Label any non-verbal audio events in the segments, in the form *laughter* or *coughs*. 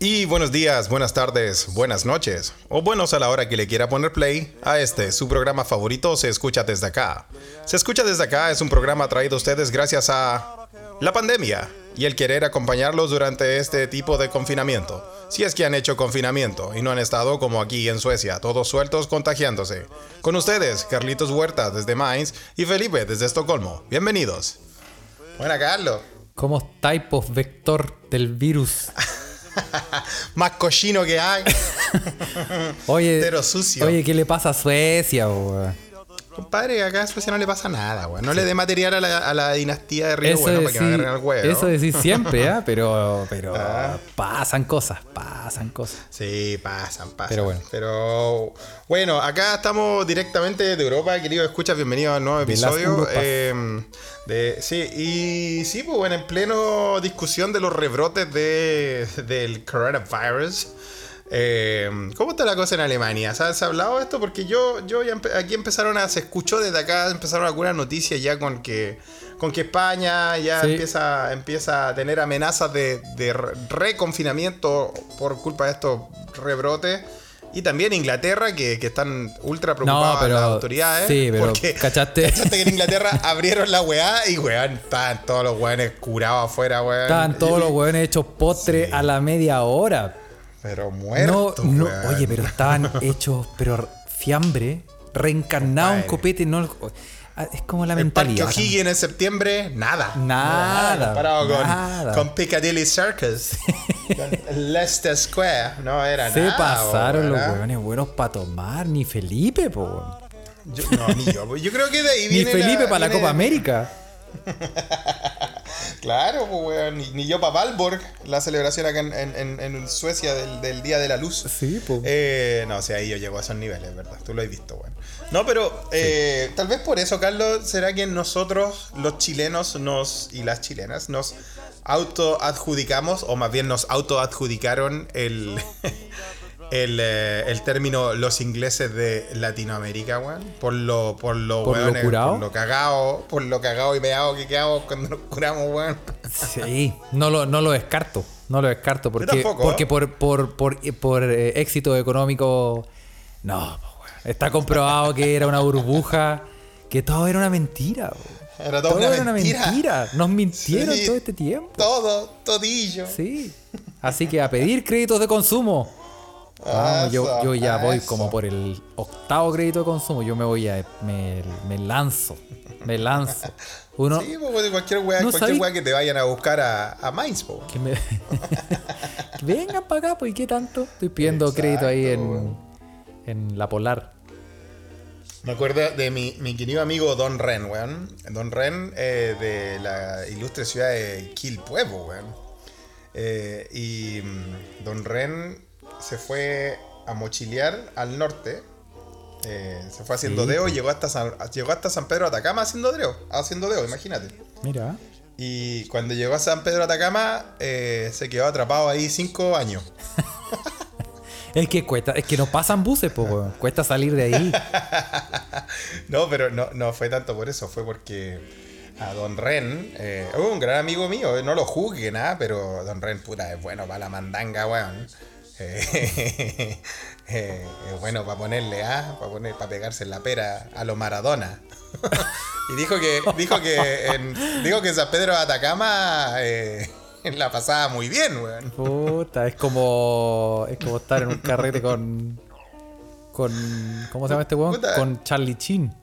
Y buenos días, buenas tardes, buenas noches, o buenos a la hora que le quiera poner play a este, su programa favorito, Se Escucha Desde Acá. Se Escucha Desde Acá es un programa traído a ustedes gracias a la pandemia y el querer acompañarlos durante este tipo de confinamiento. Si es que han hecho confinamiento y no han estado como aquí en Suecia, todos sueltos contagiándose. Con ustedes, Carlitos Huerta desde Mainz y Felipe desde Estocolmo. Bienvenidos. Buena, Carlos. ¿Cómo estáis, vector del virus? *laughs* Más cochino que hay. oye, Pero sucio. oye, ¿qué le pasa a Suecia, weón? Compadre, acá a Suecia no le pasa nada, weón. No le dé material a la, a la dinastía de Río Bueno para que decís- agarren al huevo. eso decís siempre, ¿ah? *laughs* Pero, pero Ah. pasan cosas, pasan cosas. Sí, pasan, pasan. Pero bueno. Pero bueno, acá estamos directamente de Europa, querido escuchas, bienvenido al nuevo De las episodio. Eh, de, sí, y sí, pues bueno, en pleno discusión de los rebrotes de, del coronavirus. Eh, ¿Cómo está la cosa en Alemania? ¿Se ha, hablado de esto? Porque yo, yo ya empe- aquí empezaron a, se escuchó desde acá, empezaron algunas noticias ya con que, con que España ya Sí. empieza, empieza a tener amenazas de, de re- reconfinamiento por culpa de estos rebrotes. Y también Inglaterra, que, que están ultra preocupadas pero- las autoridades. sí, pero porque ¿cachaste? *laughs* cachaste que en Inglaterra abrieron la weá y weón, estaban todos los weones curados afuera, weón. Estaban todos los weones hechos postre Sí. a la media hora. Pero No, muertos, no, weón. oye, pero estaban *laughs* hechos, pero fiambre, reencarnado un copete, no. ah, Es como la El Parque mentalidad. O'Higgins en septiembre, nada. Nada, comparado con- nada. Con, Piccadilly Circus. con Leicester Square. No era Se nada. pasaron los hueones buenos para tomar, ni Felipe, po. Yo, no, ni yo. Yo creo que de ahí Ni viene. Felipe para la Copa América. *laughs* Claro, pues, weón. Ni, ni yo para Valborg, la celebración acá en, en- en- en Suecia del, del Día de la Luz. Sí, po. Eh, no, o sea, ahí yo llego a esos niveles, ¿verdad? Tú lo has visto, weón. No, pero eh, tal vez por eso, Carlos, será que nosotros, los chilenos, nos y las chilenas, nos autoadjudicamos, o más bien nos autoadjudicaron el, el, eh, el término los ingleses de Latinoamérica, weón. Por lo, por lo, ¿Por lo weones, curado? por lo cagado, por lo cagado y meado que quedamos cuando nos curamos, weón. Sí, no lo, no lo descarto. No lo descarto. Porque, tampoco, porque ¿eh? por, por, por, por, eh, éxito económico. No, weón. está comprobado que era una burbuja. Que todo era una mentira. po. Era toda Todo una era una mentira. mentira. Nos mintieron Sí. todo este tiempo. Todo, todillo. Sí. Así que a pedir créditos de consumo. Yo, yo ya voy eso. como por el octavo crédito de consumo. Yo me voy a. Me, me lanzo. Me lanzo. Uno. Sí, pues, cualquier weá, No cualquier weá que te vayan a buscar a, a Mainz, po. Que me... *laughs* que vengan para acá, pues, ¿y qué tanto? Estoy pidiendo Exacto, crédito ahí en, en la Polar. Me acuerdo de mi, mi querido amigo Don Ren, weón. Don Ren eh, de la ilustre ciudad de Quilpuevo, weón. Eh, y mm, Don Ren se fue a mochilear al norte. Eh, se fue haciendo Sí, deo po. y llegó hasta, San, llegó hasta San Pedro de Atacama haciendo deo. Haciendo deo, imagínate. Mira. Y cuando llegó a San Pedro de Atacama, eh, se quedó atrapado ahí cinco años. *laughs* Es que cuesta, es que no pasan buses, pues, weón. Cuesta salir de ahí. *laughs* No, pero no, no fue tanto por eso, fue porque a Don Ren, eh, un gran amigo mío, no lo juzgue nada, pero Don Ren, puta, es bueno para la mandanga, weón. *laughs* Eh, eh, bueno para ponerle A, para poner, para pegarse en la pera a lo Maradona. *laughs* y dijo que, dijo que, en, dijo que en San Pedro de Atacama eh, la pasaba muy bien, weón. Puta, es como. Es como estar en un carrete con. Con. ¿Cómo se llama este weón? Puta. Con Charlie Chin.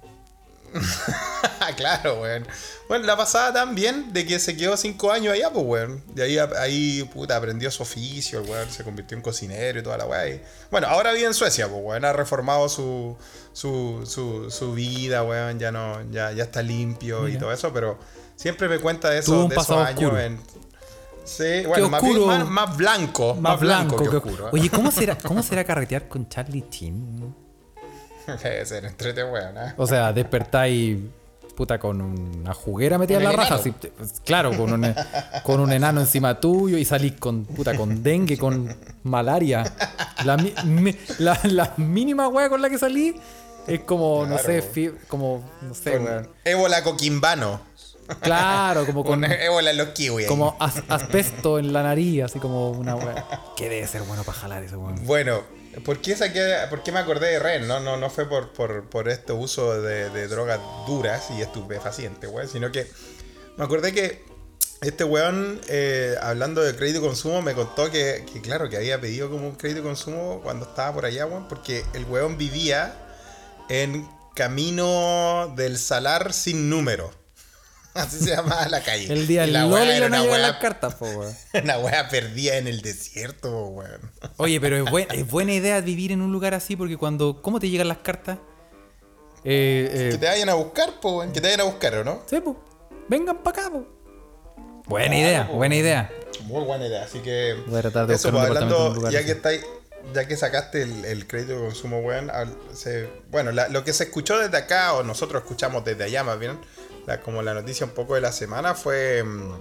*laughs* claro, weón. Bueno, la pasaba tan bien de que se quedó cinco años allá, pues, weón. De ahí, ahí, puta, aprendió su oficio, el weón se convirtió en cocinero y toda la weá. Bueno, ahora vive en Suecia, pues, weón. Ha reformado su, su, su, su vida, weón. Ya no, ya, ya está limpio y todo eso, pero siempre me cuenta de, eso, de esos años oscuro. en. Sí, bueno, más, oscuro. más, más blanco. Más, blanco, que oscuro. Oye, ¿cómo *laughs* será, ¿cómo será carretear con Charlie Chin? *laughs* Debe ser entrete, weón. ¿eh? O sea, despertáis puta con una juguera metida en la raja. así, pues, claro, con un, con un enano encima tuyo y salís con puta con dengue, con malaria. La, mi- la, la mínima wea con la que salí es como, no sé, como, no sé, Con weón. ébola coquimbano. Claro, como *laughs* con ébola en los kiwis. ahí. como as- asbesto en la nariz, así como una wea. Que debe ser bueno para jalar ese weón. Bueno, ¿por qué, saqué, ¿por qué me acordé de Ren? No, no, no fue por, por, por este uso de, drogas duras y estupefacientes, weón, sino que me acordé que este weón, eh, hablando de crédito y consumo, me contó que, que, claro, que había pedido como un crédito consumo cuando estaba por allá, weón, porque el weón vivía en Camino del Salar sin número. *laughs* Así se llamaba la calle. El día Y la LOL era no una llegan weá- las cartas, po, weón. *laughs* una weá perdida en el desierto, weón. Oye, pero es, buen- *laughs* es buena idea vivir en un lugar así porque cuando. ¿Cómo te llegan las cartas? Eh, eh, Que te vayan a buscar, po, weón. Que te vayan a buscar, ¿o no? sí, po. Vengan para acá, po. Buena Claro, idea, po. buena idea. Muy buena idea, así que. Voy a tratar de eso, buscar un pues, hablando, lugar ya así. que estáis, ya que sacaste el, el crédito de consumo, weón, bueno, la- lo que se escuchó desde acá, o nosotros escuchamos desde allá más bien, la- como la noticia un poco de la semana, fue, mm,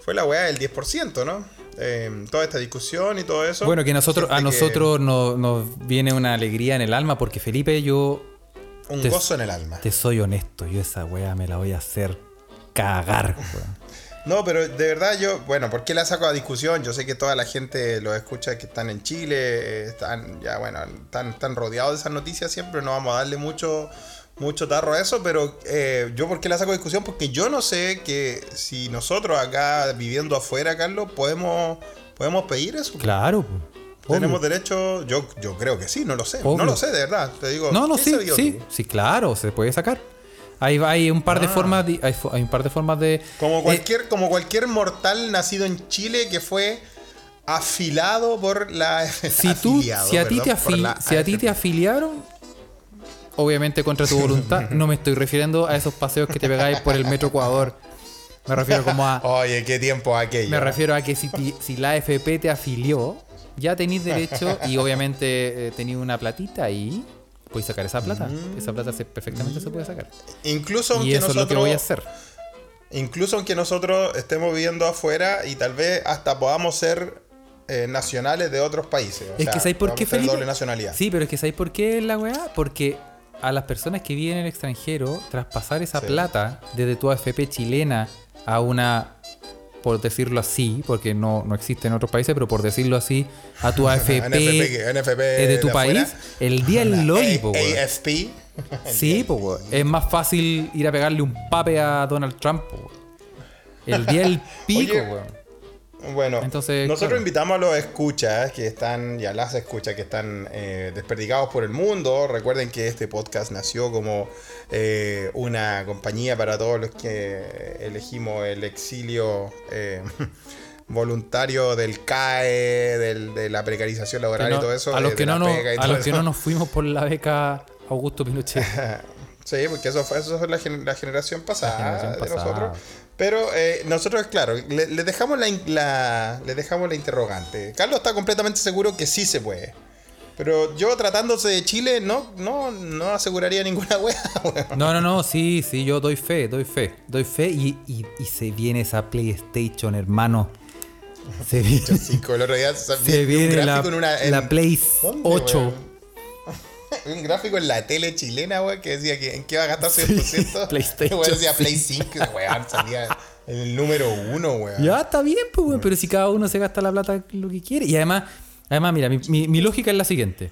fue la weá del 10%, ¿no? Eh, toda esta discusión y todo eso. Bueno, que nosotros, a que- nosotros nos, nos viene una alegría en el alma porque Felipe, yo Un te- gozo en el alma. te soy honesto, yo esa weá me la voy a hacer cagar. No, pero de verdad yo, bueno, ¿por qué la saco a discusión? Yo sé que toda la gente lo escucha que están en Chile, eh, están ya, bueno, están, están rodeados de esas noticias siempre, no vamos a darle mucho, mucho tarro a eso, pero eh, yo ¿por qué la saco a discusión? Porque yo no sé que si nosotros acá viviendo afuera, Carlos, podemos, podemos pedir eso. Claro. Tenemos Obvio. derecho, yo, yo creo que sí, no lo sé, Obvio. no lo sé de verdad, te digo. No, no, ¿qué sí, sí, sí, claro, se puede sacar. Hay, hay un par de Ah. formas, de- hay, un par de formas de. Como eh, cualquier, como cualquier mortal nacido en Chile que fue afilado por la si tú, *laughs* afiliado, si a ti te afili- si a ti te afiliaron, obviamente contra tu voluntad, *laughs* no me estoy refiriendo a esos paseos que te pegáis por el metro Ecuador. Me refiero como a. Oye, qué tiempo aquello. Me refiero a que si, ti- si la AFP te afilió, ya tenéis derecho y obviamente eh, tenéis una platita ahí. Podéis sacar esa plata. Mm. Esa plata se, perfectamente se puede sacar. Incluso Y aunque eso es nosotros, lo que voy a hacer. incluso aunque nosotros estemos viviendo afuera y tal vez hasta podamos ser eh, nacionales de otros países. o Es sea, que ¿sabéis por qué, Felipe? doble nacionalidad. Sí, pero es que ¿sabéis por qué es la weá? Porque a las personas que viven en el extranjero, traspasar esa Sí. plata desde tu AFP chilena a una, por decirlo así, porque no, no existe en otros países, pero por decirlo así, a tu *laughs* AFP, NFP, de tu país, el día del *laughs* Loli. AFP. *laughs* Sí, po, es más fácil ir a pegarle un pape a Donald Trump, po. El día del pico, Oye. Bueno, Entonces, nosotros claro. invitamos a los escuchas que están, y a las escuchas que están eh, desperdigados por el mundo. Recuerden que este podcast nació como eh, una compañía para todos los que elegimos el exilio eh, *laughs* voluntario del CAE, del- de la precarización laboral no- y todo eso. a los de que, no, nos- pega y a todo los que eso. no nos fuimos por la beca Augusto Pinochet. *laughs* Sí, porque eso fue, eso fue la, gen- la generación pasada generación de pasada. nosotros. Pero eh, nosotros, claro, le, le dejamos la, le dejamos la interrogante. Carlos está completamente seguro que sí se puede. Pero yo tratándose de Chile no, no, no aseguraría ninguna *laughs* wea. No, no, no, sí, sí, yo doy fe, doy fe. Doy fe y, y- y se viene esa PlayStation, hermano. Se *laughs* viene, día *laughs* se vi un viene la, una. en- la Play ¿Dónde, 8. weón? *laughs* Un gráfico en la tele chilena, weón, que decía que en qué va a gastar Sí, 100%. *laughs* PlayStation, Weón, decía sí. Play 5, weón, salía el número uno, weón. Ya está bien, pues, weón, pero si cada uno se gasta la plata lo que quiere. Y además, además mira, mi, mi- mi lógica es la siguiente.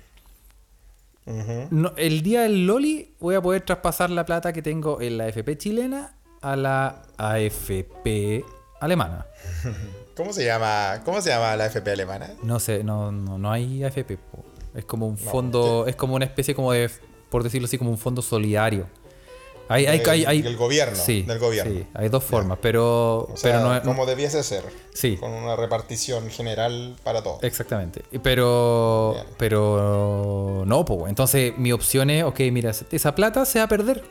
No, el día del Loli voy a poder traspasar la plata que tengo en la AFP chilena a la AFP alemana. *laughs* ¿Cómo se llama? ¿Cómo se llama la FP alemana? No sé, no, no, no hay AFP. po. Es como un fondo, es como una especie como de, por decirlo así, como un fondo solidario. Hay, hay, Del- hay, hay- del gobierno, Sí, del gobierno. sí, hay dos formas, pero, O sea, pero no es... como debiese ser. Sí. Con una repartición general para todos. Exactamente. Pero, Bien. pero no, pues. Entonces mi opción es, ok, mira, esa plata se va a perder.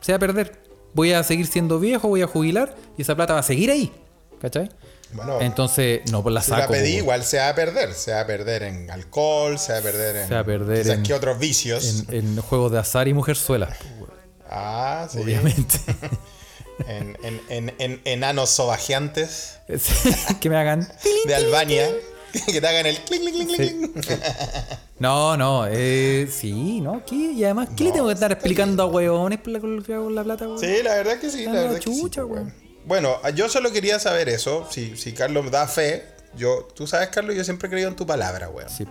Se va a perder. Voy a seguir siendo viejo, voy a jubilar y esa plata va a seguir ahí. ¿Cachai? Bueno, Entonces, no, pues la si la saco. pedí, po, igual se va a perder. Se va a perder en alcohol, se va a perder en. Se va a perder en- que otros vicios. En, en juegos de azar y mujerzuela, po, ah, sí. obviamente. *laughs* En, en, en, en enanos sobajeantes *laughs* que me hagan. *laughs* de Albania. que te hagan el clink, clink, clink, clink. sí. No, no, eh, sí, ¿no? ¿Qué? Y además, ¿qué le tengo que estar explicando a huevones por la, con la plata, weón? Sí, la verdad que sí. La Ah, verdad que sí, chucha, pues, weón. Bueno, yo solo quería saber eso. Si, si Carlos da fe, yo, tú sabes, Carlos, yo siempre he creído en tu palabra, weón. Sí.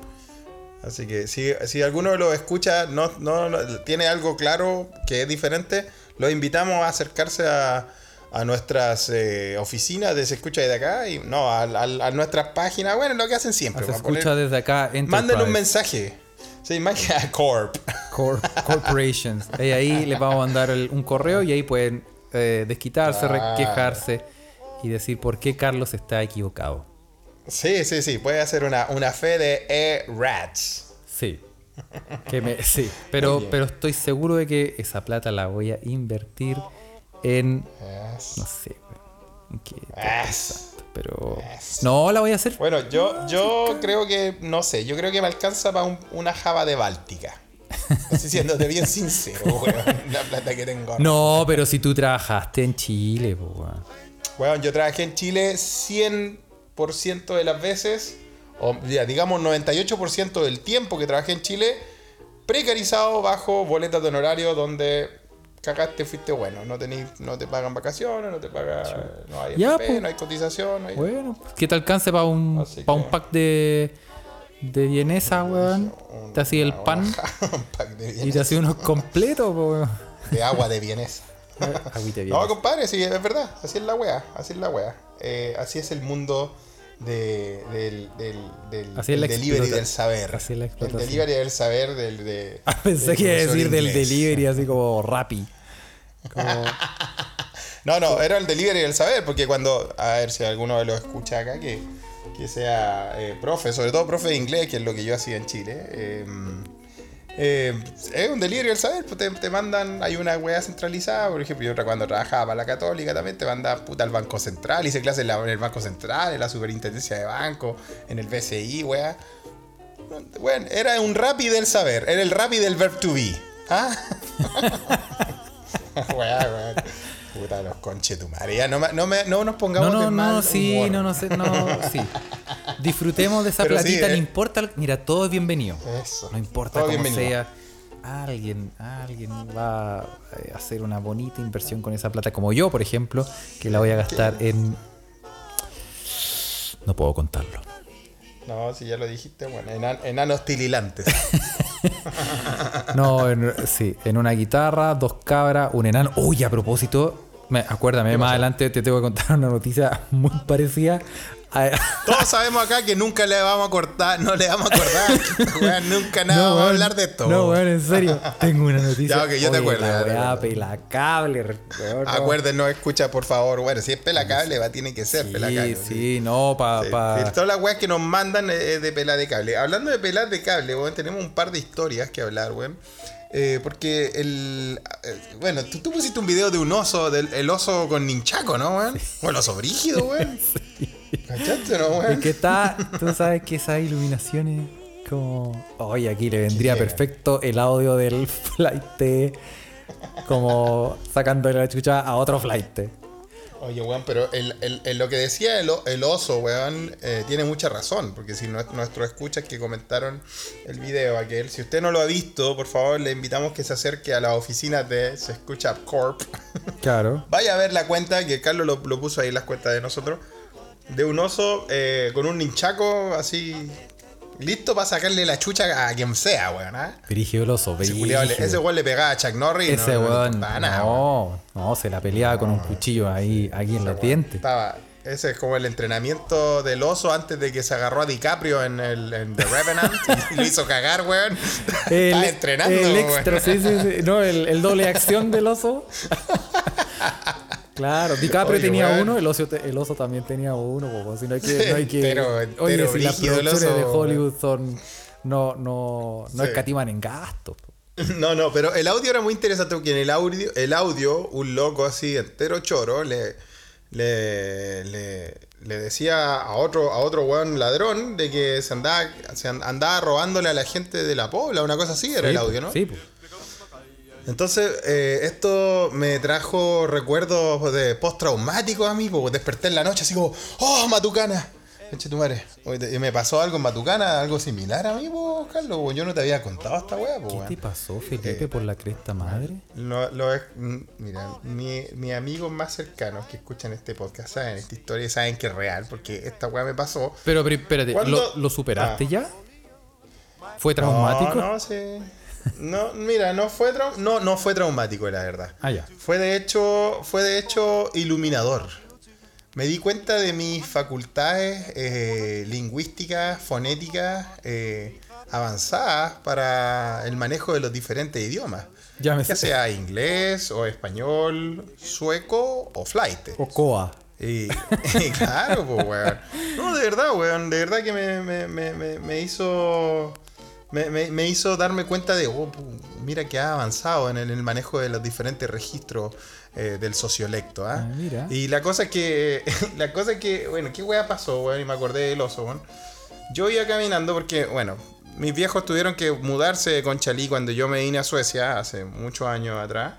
Así que si, si alguno lo escucha, no, no, no- tiene algo claro que es diferente, los invitamos a acercarse a, a nuestras eh, oficinas de Se Escucha desde acá y no, a, a- a nuestras páginas, bueno, lo que hacen siempre. Se poner- escucha desde acá. Mándenle un mensaje. Sí, magia Corp. Cor- Corporations. *laughs* Y ahí les vamos a mandar el- un correo y ahí pueden eh, desquitarse, Claro. quejarse y decir por qué Carlos está equivocado. Sí, sí, sí, puede hacer una, una fe de E-Rats. Sí. Que me- sí. Pero, pero estoy seguro de que esa plata la voy a invertir en. Yes. No sé, Yes. Pero. No, la voy a hacer. Bueno, yo, yo creo que, no sé, yo creo que me alcanza para un- una java de Báltica. Estoy siéndote bien sincero, weón, la plata que tengo. No, pero si tú trabajaste en Chile, weón. Weón, yo trabajé en Chile 100% de las veces, o ya, digamos 98% del tiempo que trabajé en Chile, precarizado bajo boletas de honorario donde cagaste, fuiste bueno. No, tení, no te pagan vacaciones, no te pagan, no hay Ya, FP, pues. no hay cotización, no hay... Bueno, que te alcance para un, Así un pack de, de vienesa, weón. Te hacía el pan *laughs* y te hacía unos completos, weón. de agua de vienesa. *laughs* Agüita No, compadre, sí, es verdad. Así es la wea. Así es la wea. Eh, así es el mundo de, del, del, del, Así del delivery del saber. así es la el delivery del saber del de. *laughs* Ah, Pensé que iba a decir del delivery, así como Rappi. Como, No, no, era el delivery del saber, porque cuando, a ver si alguno lo escucha acá, que, que sea eh, profe, sobre todo profe de inglés, que es lo que yo hacía en Chile. eh, eh, es un delivery del saber, pues te, te mandan, hay una weá centralizada, por ejemplo, yo cuando trabajaba para la católica también te mandaban puta al Banco Central, hice clases en, en el Banco Central, en la Superintendencia de Banco, en el BCI, weá. Bueno, era un Rappi del saber, era el Rappi del verb to be. ¿Ah? *laughs* Weá, weá. Puta, los conchetumares. Ya no, me- no, me- no nos no, pongamos de no, mal no, sí, humor. no, no sé, no, sí. *laughs* Disfrutemos de esa Pero sí, platita, no eh. importa, mira, todo es bienvenido. Eso. No importa Todo cómo bienvenido. sea. Alguien, alguien va a eh, hacer una bonita inversión con esa plata, como yo, por ejemplo, que la voy a gastar en. No puedo contarlo. No, si ya lo dijiste, bueno, enan- enanos tililantes. *laughs* *laughs* No, en- sí, en una guitarra, dos cabras, un enano. Uy, a propósito, me, acuérdame, más adelante te tengo que contar una noticia muy parecida. Todos sabemos acá que nunca le vamos a cortar, no le vamos a acordar. *laughs* Weón, nunca nada vamos a hablar de esto. No, weón, en serio. Tengo una noticia. Ya, ok, yo te acuerdo, La weá pelacable, weón, no. Acuérdenos, escucha por favor. Bueno, si es pelacable, va, tiene que ser pelacable. Sí, sí, no, pa, Sí, pa- sí, todas las weas que nos mandan es de pelar de cable. Hablando de pelar de cable, weón, tenemos un par de historias que hablar, weón. Eh, porque el. eh, bueno, tú, tú pusiste un video de un oso, del el oso con ninchaco, ¿no, weón? O el oso brígido, weón. *laughs* ¿Cachaste, no, weón? Es que está, tú sabes que esas iluminaciones como... Oye, aquí le vendría perfecto el audio del flight como sacándole la chucha a otro flight. Oye, weón, pero el, el- el- lo que decía el, oso, weón, eh, tiene mucha razón. Porque si nues- nuestros escuchas que comentaron el video aquel, si usted no lo ha visto, por favor, le invitamos que se acerque a las oficinas de Se Escucha Corp. Claro. *laughs* Vaya a ver la cuenta, que Carlos lo, lo puso ahí en las cuentas de nosotros, de un oso eh, con un ninchaco así, listo para sacarle la chucha a quien sea, weón. ¿ah? Dirigio el oso, Ese brígido. weón le pegaba a Chuck Norris. Ese no, weón, nada, no, no, se la peleaba con un cuchillo ahí, aquí en los dientes. Estaba, ese es como el entrenamiento del oso antes de que se agarró a DiCaprio en, el, en The Revenant *laughs* y lo hizo cagar, weón. Estaba entrenando, el extra, sí, sí, sí. No, el, el doble acción del oso. *laughs* Claro, *laughs* DiCaprio Oye, tenía uno, el oso, el oso también tenía uno, po, si no hay que, no hay que entero- *laughs* oye, si las producciones de Hollywood son no no no Sí. escatiman en gastos. *laughs* No, no, pero el audio era muy interesante porque en el audio, el audio un loco así entero choro le, le, le, le decía a otro, a otro weón ladrón de que se andaba, se an- andaba robándole a la gente de la pobla, una cosa así era el Sí, audio, ¿no? Sí, po. Entonces, eh, esto me trajo recuerdos de postraumáticos a mí, porque desperté en la noche así como, ¡oh, Matucana! Eche tu madre. ¿Me pasó algo en Matucana, algo similar a mí, po, Carlos? po? Yo no te había contado esta weá, po, ¿Qué te pasó, Felipe, por la cresta madre? Lo, lo es- mm, mira, mi, mis amigos más cercanos que escuchan este podcast saben esta historia saben que es real, porque esta weá me pasó. Pero, pero espérate, ¿Cuándo? ¿lo, lo superaste Ah. ya? ¿Fue traumático? No, no, sí. No, mira, no fue no, no fue traumático, la verdad. Ah, ya. Fue de hecho, fue de hecho iluminador. Me di cuenta de mis facultades eh, lingüísticas, fonéticas, eh, avanzadas para el manejo de los diferentes idiomas. Ya me Ya sea inglés o español, sueco o flight. O coa. Y, *laughs* y claro, pues, weón. No, de verdad, weón. De verdad que me, me, me, me hizo. Me, me- me hizo darme cuenta de, oh, mira que ha avanzado en el, en el manejo de los diferentes registros eh, del sociolecto, ¿ah? Ah, mira. Y la cosa es que, *laughs* la cosa es que, bueno, ¿qué weá pasó, weón? Y me acordé del oso, weón. Yo iba caminando porque, bueno, mis viejos tuvieron que mudarse de Conchalí cuando yo me vine a Suecia hace muchos años atrás.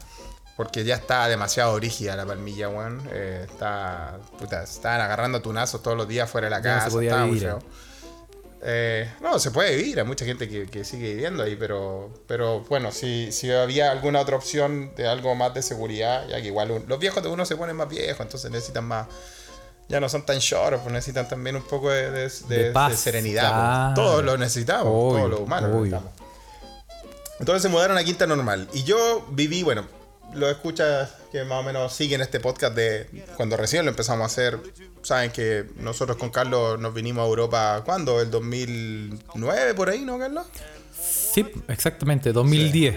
Porque ya está demasiado rígida la palmilla, weón. Eh, está, puta, estaban agarrando tunazos todos los días fuera de la Ya no casa. se podía Eh, no, se puede vivir, hay mucha gente que, que sigue viviendo ahí, pero, pero bueno, si, si había alguna otra opción de algo más de seguridad, ya que igual un- los viejos de uno se ponen más viejos, entonces necesitan más, ya no son tan short, pues necesitan también un poco de, de- de- serenidad. pues. Todos lo necesitamos, Obvio, todos los humanos lo obvio. necesitamos. Entonces se mudaron a Quinta Normal. Y yo viví, bueno, lo escuchas que más o menos siguen este podcast de cuando recién lo empezamos a hacer. Saben que nosotros con Carlos nos vinimos a Europa, ¿cuándo? ¿El 2009 por ahí, no, Carlos? Sí, exactamente, 2010.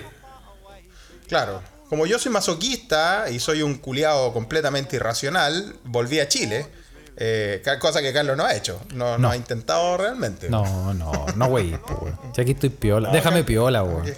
Claro. Como yo soy masoquista y soy un culiado completamente irracional, volví a Chile. eh, cosa que Carlos no ha hecho. No, no No. ha intentado realmente. No, no, no, güey. Si aquí estoy piola. Déjame piola, weón.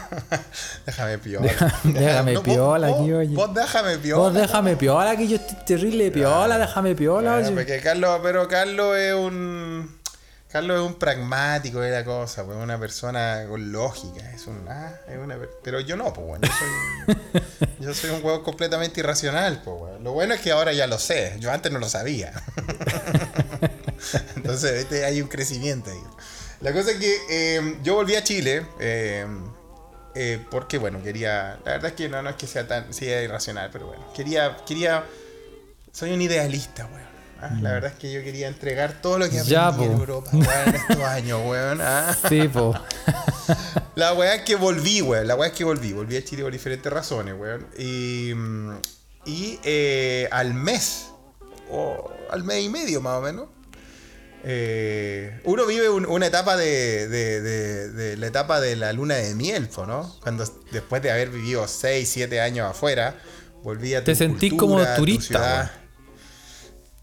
*coughs* déjame piola. *laughs* déjame vos- piola vos- aquí, oye. Vos déjame piola. Vos déjame piola, que yo estoy terrible piola, déjame piola, Bueno, oye. porque Carlos, pero Carlos es un. Carlos es un pragmático de la cosa, pues una persona con lógica. Es un. ah, es una, per- pero yo no, pues bueno. Yo soy, *laughs* yo soy un huevo completamente irracional, pues bueno. Lo bueno es que ahora ya lo sé. Yo antes no lo sabía. *laughs* Entonces, ¿viste? hay un crecimiento ahí. La cosa es que eh, yo volví a Chile. eh, eh, porque bueno, quería. La verdad es que no, no es que sea tan. Sí, es irracional, pero bueno. Quería. quería soy un idealista, weón. Ah, La verdad es que yo quería entregar todo lo que aprendí Ya, en. Europa, weón, en estos años, weón. ah. *laughs* Sí, po. *laughs* La weá es que volví, weón. La weá es que volví. Volví a Chile por diferentes razones, weón. Y, mm, y eh, al mes, o al mes y medio más o menos, eh, uno vive un- una etapa de, de- de- de la etapa de la luna de miel, ¿no? Cuando después de haber vivido 6, 7 años afuera, volví a tu Te sentís cultura, como turista.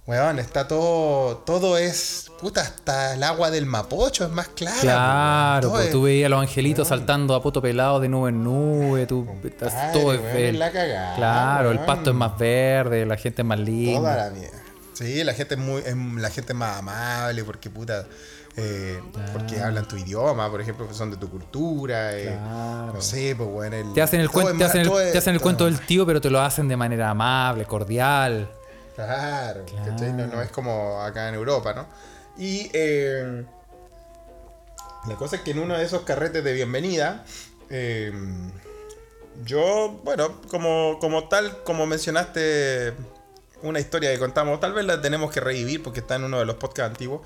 Weón, está todo, todo es, puta, hasta el agua del Mapocho es más clara. Claro, pues tú veías a los angelitos saltando a poto pelado de nube en nube, tú Compadre, todo es la cagada, Claro, el pasto es más verde, la gente es más Toda linda. la mierda. Sí, la gente es muy, la gente es más amable porque puta, eh, porque hablan tu idioma, por ejemplo, que son de tu cultura. eh, Claro. No sé, pues bueno. el- Te hacen el, es te hacen el, todo es- te hacen el todo- cuento del tío, pero te lo hacen de manera amable, cordial. Claro, no es como acá en Europa, ¿no? Y eh, la cosa es que en uno de esos carretes de bienvenida, eh, yo, bueno, como, como tal, como mencionaste una historia que contamos, tal vez la tenemos que revivir porque está en uno de los podcasts antiguos,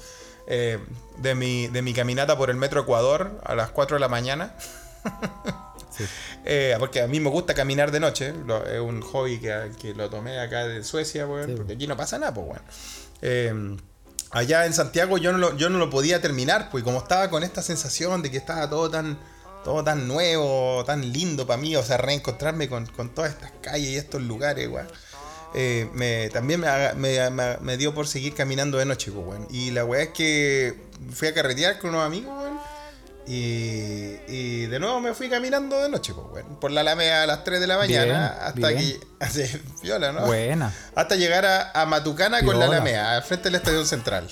eh, de, mi, de mi caminata por el Metro Ecuador a las 4 de la mañana. *laughs* Sí. Eh, porque a mí me gusta caminar de noche. lo- es un hobby que, que lo tomé acá de Suecia, weón, Sí, porque aquí no pasa nada, pues, weón. Eh, allá en Santiago yo no, lo, yo no lo podía terminar, pues como estaba con esta sensación de que estaba todo tan, todo tan nuevo, tan lindo para mí, o sea, reencontrarme con, con todas estas calles y estos lugares, weón. Eh, me, también me, dio por seguir caminando de noche, pues. Y la weá es que fui a carretear con unos amigos. Y, y de nuevo me fui caminando de noche, pues. Por la Alameda a las 3 de la mañana. Bien, hasta bien. que. *laughs* Viola, ¿no? Buena. Hasta llegar a, a Matucana con la. Alameda, al frente del Estadio Central.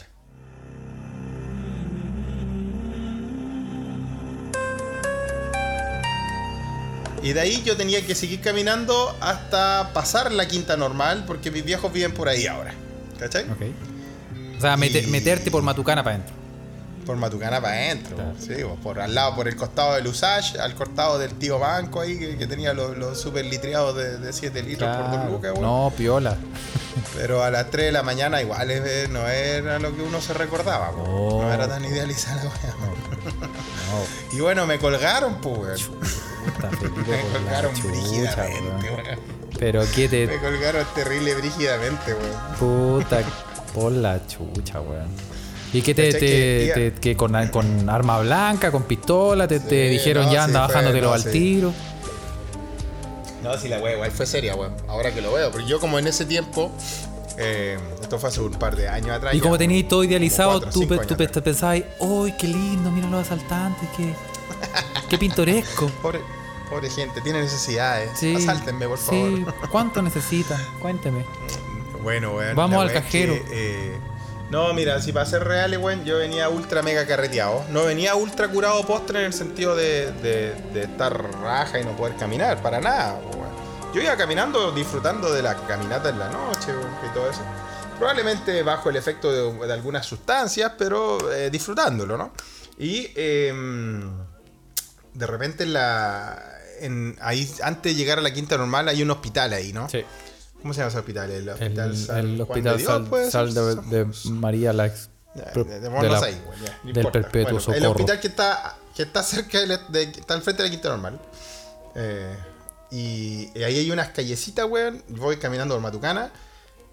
Y de ahí yo tenía que seguir caminando hasta pasar la quinta normal, porque mis viejos viven por ahí ahora. ¿Cachai? Ok. O sea, Y- meterte por Matucana para adentro. Por Matucana para adentro, Claro. sí, por al lado, por el costado del Usage, al costado del tío Banco ahí, que, que tenía los, los super litreados de, de 7 litros por 2 Claro. lucas. No, piola. Pero a las 3 de la mañana igual eh, no era lo que uno se recordaba, po. No. era tan idealizada la weá. No, *laughs* Y bueno, me colgaron, pues. Puta, Felipe, Me colgaron chucha, brígidamente, weón. Pero qué te. Me colgaron terrible brígidamente, weón. Puta, por la chucha, weón. ¿Y te, te- Que te- que con, con arma blanca, con pistola, te, te Sí, dijeron no, ya sí, anda fue- bajándotelo no, al sí. tiro? No, si la wea igual fue seria, weón. Ahora que lo veo. Pero yo como en ese tiempo, eh, esto fue hace un par de años atrás. Y como tenías todo idealizado, cuatro, tú, tú pensabas, ¡ay, qué lindo! Mira los asaltantes, qué, qué pintoresco! Pobre, pobre gente, tiene necesidades. Sí, Asáltenme, por favor. Sí, ¿cuánto necesitan? Cuénteme. Bueno, weón. Vamos al es cajero. que, eh, no, mira, si para ser reales, weón, yo venía ultra mega carreteado. No venía ultra curado postre en el sentido de, de- de estar raja y no poder caminar, para nada, weón. Yo iba caminando, disfrutando de la caminata en la noche weón, y todo eso. Probablemente bajo el efecto de, de algunas sustancias, pero eh, disfrutándolo, ¿no? Y em, de repente en la. en- ahí, antes de llegar a la quinta normal, hay un hospital ahí, ¿no? Sí. ¿Cómo se llama ese hospital? El El, hospital, San el hospital de Sal, de, de María la ex- Ya, de- de Dejémoslos la- ahí, güey, ya, no del perpetuo Bueno, El socorro. hospital que está, que está cerca de, de- está al frente de la quinta normal. Eh, y, y ahí hay unas callecitas, weón. Voy caminando por Matucana.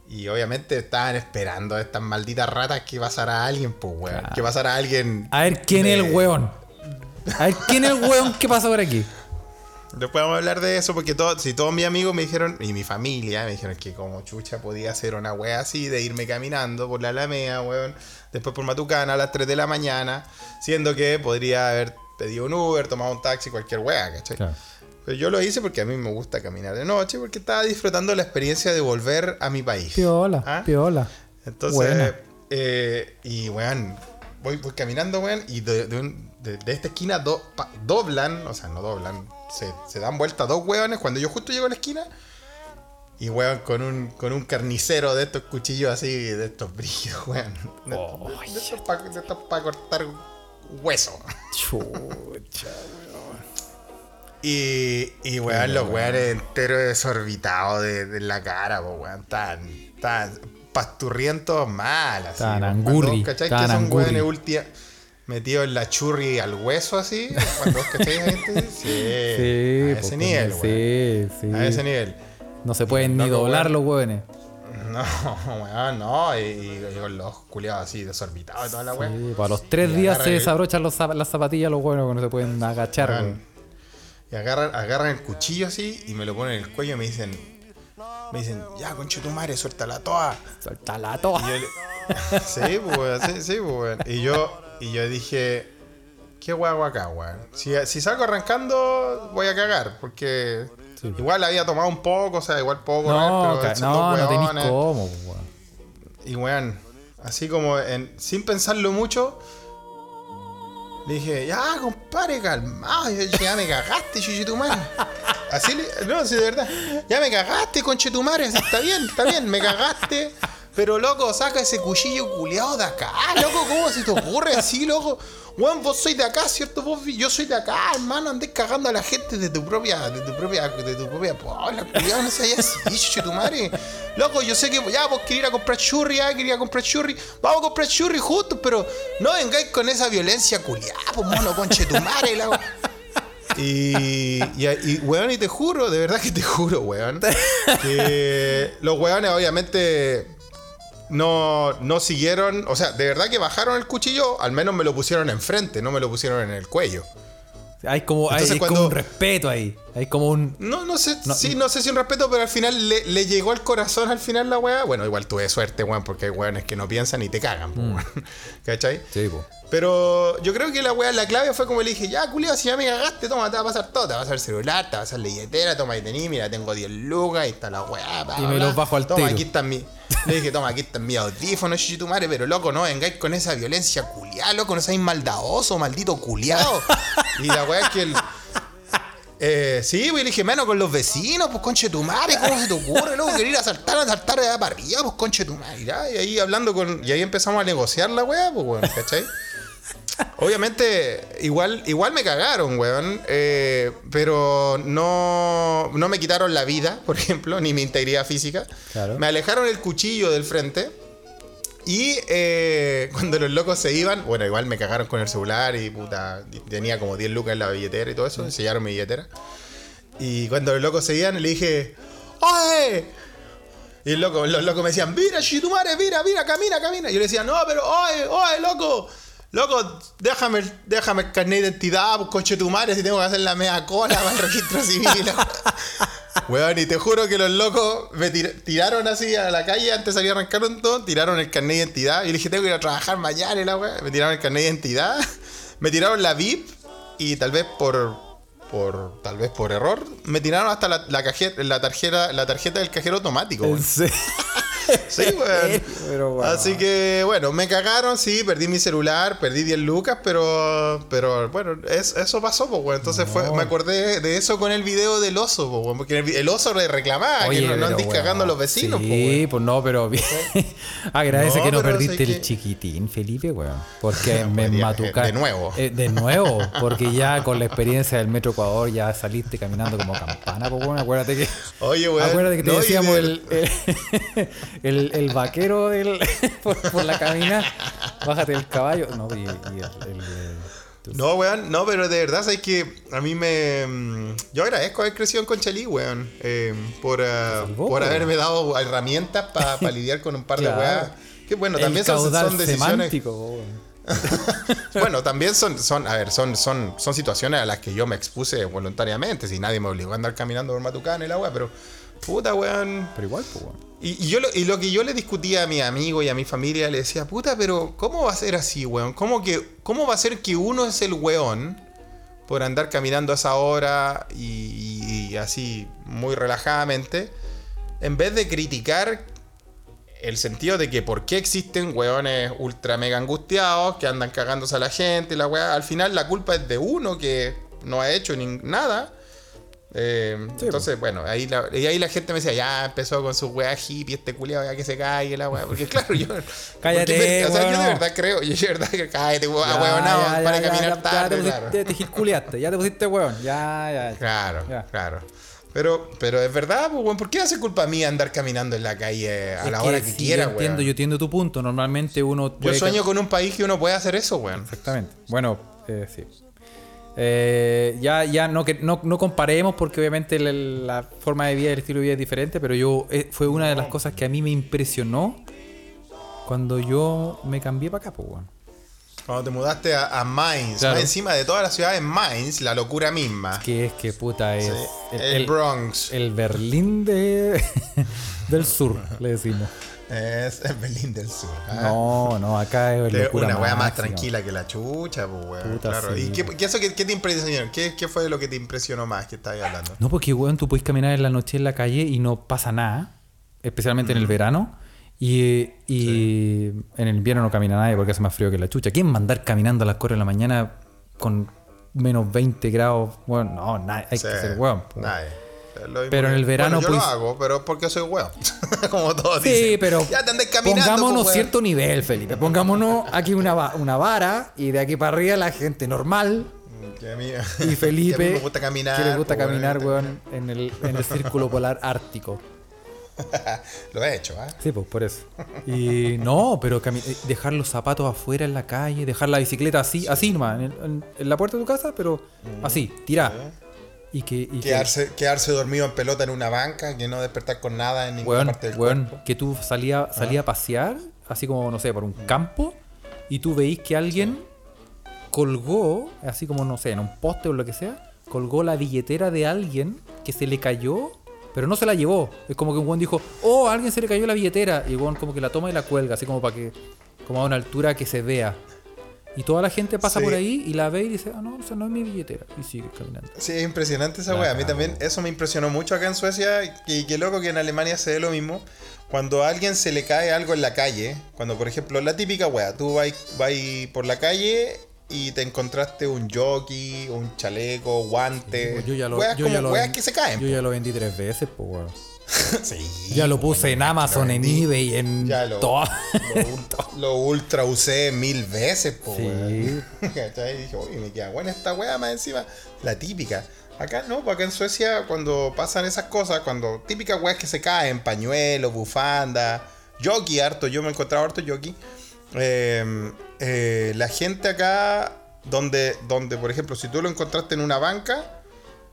Y obviamente estaban esperando a estas malditas ratas que pasara alguien, pues, weón. Claro. Que pasara alguien. A ver quién es el weón. A ver quién es el weón que pasa por aquí. Después vamos a hablar de eso porque todo, si todos mis amigos me dijeron, y mi familia me dijeron que como chucha podía hacer una wea así de irme caminando por la Alameda, weón, después por Matucana a las 3 de la mañana, siendo que podría haber pedido un Uber, tomado un taxi, cualquier wea, ¿cachai? Claro. Pero yo lo hice porque a mí me gusta caminar de noche, porque estaba disfrutando la experiencia de volver a mi país. Piola, ¿Ah? piola. Entonces, eh, y weón, voy, voy caminando, weón, y de, de un- de- de esta esquina do- pa- doblan, o sea, no doblan, se, se dan vuelta dos weones cuando yo justo llego a la esquina. Y weón, con un, con un carnicero de estos cuchillos así, de estos brillos, weón. De, Oh, de estos para cortar hueso. Chucha. Y, y weón, los weones enteros desorbitados de, de la cara, weón. Tan, tan pasturrientos mal, así. Tan angurri, ¿Cachai? tan que son weones ultia metidos en la churri al hueso, así. Cuando, gente? *laughs* Sí, Sí, a ese nivel, sí, sí. A ese nivel. No se pueden ni doblar los weones. No, *laughs* weón, no. Y, y con los culiados así desorbitados y toda la weón. Sí, para los tres Y días se el- desabrochan los las zapatillas los buenos que no se pueden agachar, Weón. Y agarran, agarran el cuchillo así y me lo ponen en el cuello y me dicen, me dicen, ya, conche tu madre, suéltala toda. Suelta la toa. Y yo *laughs* sí, pues, sí, sí, pues. Y yo, y yo dije, ¿qué hago acá, weón? Si, si salgo arrancando, voy a cagar, porque igual había tomado un poco, o sea, igual poco, No, pero no, no weones. cómo, weón. Y weón, así como en, sin pensarlo mucho, le dije, ya, compadre, calmado. Ya me cagaste, chuchetumare. Así le, no, sí, de verdad. Ya me cagaste, conchetumare. Está bien, está bien, me cagaste. Pero loco, saca ese cuchillo culiado de acá, loco, ¿cómo se te ocurre así, loco? Weón, vos sois de acá, ¿cierto? Vos, yo soy de acá, hermano, andés cagando a la gente de tu propia, de tu propia, de tu propia pola, culiado, no seas así, *laughs* tu madre. Loco, yo sé que ya vos querías ir a comprar churri, ya quería comprar churri, vamos a comprar churri juntos, pero no vengáis con esa violencia culiada, pues mono, conche tu madre, la y, y, y, weón, y te juro, de verdad que te juro, weón, *laughs* que los weones obviamente no, no siguieron, o sea, de verdad que bajaron el cuchillo, al menos me lo pusieron enfrente, no me lo pusieron en el cuello. Hay como, hay, Entonces, hay como un respeto ahí. Hay como un. No, no sé, No, sí, no sé si un respeto, pero al final le, le llegó al corazón al final la weá. Bueno, igual tuve suerte, weón, porque hay weones que no piensan y te cagan, po, weón. *laughs* ¿cachai? Sí, po. Pero yo creo que la weá, la clave fue como le dije, ya, culiao, si ya me cagaste, toma, te va a pasar todo, te va a pasar el celular, te va a pasar la billetera, toma y tení, mira, tengo 10 lucas, ahí está la weá, bla, Y me bla. los bajo al Toma, tiro. aquí están mi. Le dije, toma, aquí están mis audífonos, chichitumare, pero loco, no vengáis con esa violencia culiada, loco, no seáis maldadoso, maldito culiado. *laughs* y la weá es que el. Eh, sí, pues le dije, menos con los vecinos, pues conche tu madre, ¿cómo se te ocurre? Luego querer ir a saltar, a saltar de para arriba, pues conche tu madre. Y ahí hablando con. Y ahí empezamos a negociar la weá, pues weón, ¿cachai? *laughs* Obviamente, igual, igual me cagaron, weón. eh, pero no, no me quitaron la vida, por ejemplo, ni mi integridad física. Claro. Me alejaron el cuchillo del frente. Y eh, *laughs* cuando los locos se iban, bueno, igual me cagaron con el celular y puta, tenía como 10 lucas en la billetera y todo eso, sellaron mi billetera. Y cuando los locos se iban, le dije, ¡Oye! Y el loco, los locos me decían, mira, chitumare, mira, mira, camina, camina. Y yo le decía, no, pero, oye, oye, loco, loco, déjame, déjame el carnet de identidad, pues coche tu madre, si tengo que hacer la media cola para el registro civil. *laughs* *laughs* Weón, y te juro que los locos me tir- tiraron así a la calle, antes salía a arrancar un todo, tiraron el carnet de identidad. Y le dije, tengo que ir a trabajar mañana, la weá. Me tiraron el carnet de identidad, *laughs* me tiraron la VIP, y tal vez por, por tal vez por error, me tiraron hasta la, la, cajeta, la, tarjeta, la tarjeta del cajero automático. weón. *laughs* *laughs* Sí, weón. Pero. Así que, bueno, me cagaron, sí, perdí mi celular, perdí 10 lucas, pero, pero bueno, es- eso pasó, pues, weón. Entonces fue, me acordé de eso con el video del oso, pues, weón, porque el, el oso le reclamaba que no, no andís cagando a los vecinos, pues, Sí, pues no, pero bien. *laughs* Agradece No, que no perdiste el que- chiquitín, Felipe, weón. Porque *laughs* me Podría- matuca. de nuevo. Eh, de nuevo, porque ya con la experiencia del Metro Ecuador ya saliste caminando como campana, pues weón. Acuérdate que. Oye, weón. Acuérdate que te decíamos del- el, el, el, el vaquero del, *laughs* por, por la camina. Bájate del caballo. No, y, y el. el, No, weón, no, pero de verdad, sabes que a mí me. mm, Yo agradezco haber crecido en Conchalí, weón. eh, por, salvó, por haberme dado herramientas para lidiar con un par Claro. de weas. Que bueno, el también son, son decisiones. *laughs* Bueno, también son, son, a ver, son, son, son situaciones a las que yo me expuse voluntariamente. Si nadie me obligó a andar caminando por Matucán y la wea, pero. Puta, weón. Pero igual, pues, weón. Y, yo lo, y lo que yo le discutía a mi amigo y a mi familia, le decía, puta, pero ¿cómo va a ser así, weón? ¿Cómo, que, ¿Cómo va a ser que uno es el weón por andar caminando a esa hora y así muy relajadamente? En vez de criticar el sentido de que por qué existen weones ultra mega angustiados que andan cagándose a la gente y la weá, al final la culpa es de uno que no ha hecho ni nada. Eh, Sí, entonces, bueno, ahí la, y ahí la gente me decía, ya empezó con su weá hippie, este culiado ya que se caiga la weá. Porque claro, yo. *laughs* Cállate, o sea, yo de verdad creo, yo de verdad que cállate, weón, Ya, weón, no, ya, para ya, caminar tarde, te claro. te gilculeaste, ya te pusiste weón. Ya, ya. ya. Claro, Ya. claro. Pero, pero es verdad, pues, weón, ¿por qué hace culpa mía andar caminando en la calle a Es la hora que quiera, yo entiendo, weón? yo entiendo tu punto. Normalmente uno. Yo sueño con un país que uno puede hacer eso, weón. Exactamente. Bueno, eh, sí. Eh, ya ya no, que, no, no comparemos porque obviamente la, la forma de vida y el estilo de vida es diferente, pero yo eh, fue una de las cosas que a mí me impresionó cuando yo me cambié para acá, pues. Cuando te mudaste a, a Mainz, Claro. más encima de todas las ciudades, Mainz, la locura misma. Que es que puta es Sí, el, Bronx. el Berlín de, *laughs* del sur, le decimos. Es Berlín del Sur. ¿ah? No, no, acá es locura una weá más tranquila que la chucha, pues, weón. Puta, Claro. sí. ¿Y qué, qué, eso, qué, qué te impresionó? ¿Qué, ¿Qué fue lo que te impresionó más que estabas hablando? No, porque, weón, tú puedes caminar en la noche en la calle y no pasa nada, especialmente Mm. en el verano. Y, y en el invierno no camina nadie porque hace más frío que la chucha. ¿Quién va a andar caminando a las 4 de la mañana con menos 20 grados? Bueno, no, nadie, hay Sí, que ser weón. Nadie. Lo Pero en que- el verano, Bueno, yo pues- lo hago, pero es porque soy weón. *laughs* Como todos Sí, dicen. pero Ya te caminando. pongámonos pues, cierto nivel, Felipe. Pongámonos aquí una, una vara y de aquí para arriba la gente normal *laughs* Que a mí- y Felipe que me gusta caminar. que le gusta pues, caminar, weón. en el, en el círculo polar ártico. *laughs* Lo he hecho, ¿ah? Sí, pues por eso. Y no, pero eh, dejar los zapatos afuera en la calle, dejar la bicicleta así, así nomás, en, en- en la puerta de tu casa, pero así, tirar. Y que, y que Quedarse, quedarse dormido en pelota en una banca, que no despertar con nada en ninguna weón, parte del weón, cuerpo. que tú salías salía a pasear, así como, no sé, por un campo, y tú veís que alguien colgó, así como, no sé, en un poste o lo que sea, colgó la billetera de alguien que se le cayó, pero no se la llevó. Es como que un weón dijo, oh, a alguien se le cayó la billetera, y weón como que la toma y la cuelga, así como para que, como a una altura que se vea. Y toda la gente pasa Sí. por ahí y la ve y dice, ah, no, esa no es mi billetera. Y sigue caminando. Sí, es impresionante esa weá. A mí también eso me impresionó mucho acá en Suecia. Y qué loco que en Alemania se ve lo mismo. Cuando a alguien se le cae algo en la calle, cuando por ejemplo la típica weá, tú vas, vas por la calle y te encontraste un jockey, un chaleco, guante. Yo ya lo, weas yo como ya lo weas ven- que se caen. Yo po. ya lo vendí tres veces, pues, weón. Sí, *laughs* Ya lo puse en Amazon, en eBay, en Ya lo, todo. lo, *laughs* ult- lo ultra usé mil veces, po, Sí. Y *laughs* dije, uy, me queda buena esta weá más encima. La típica. Acá no, pues acá en Suecia cuando pasan esas cosas, cuando típicas weas que se caen, pañuelos, bufanda, jockey harto, yo me he encontrado harto jockey. eh, eh, la gente acá, donde, donde, por ejemplo, si tú lo encontraste en una banca,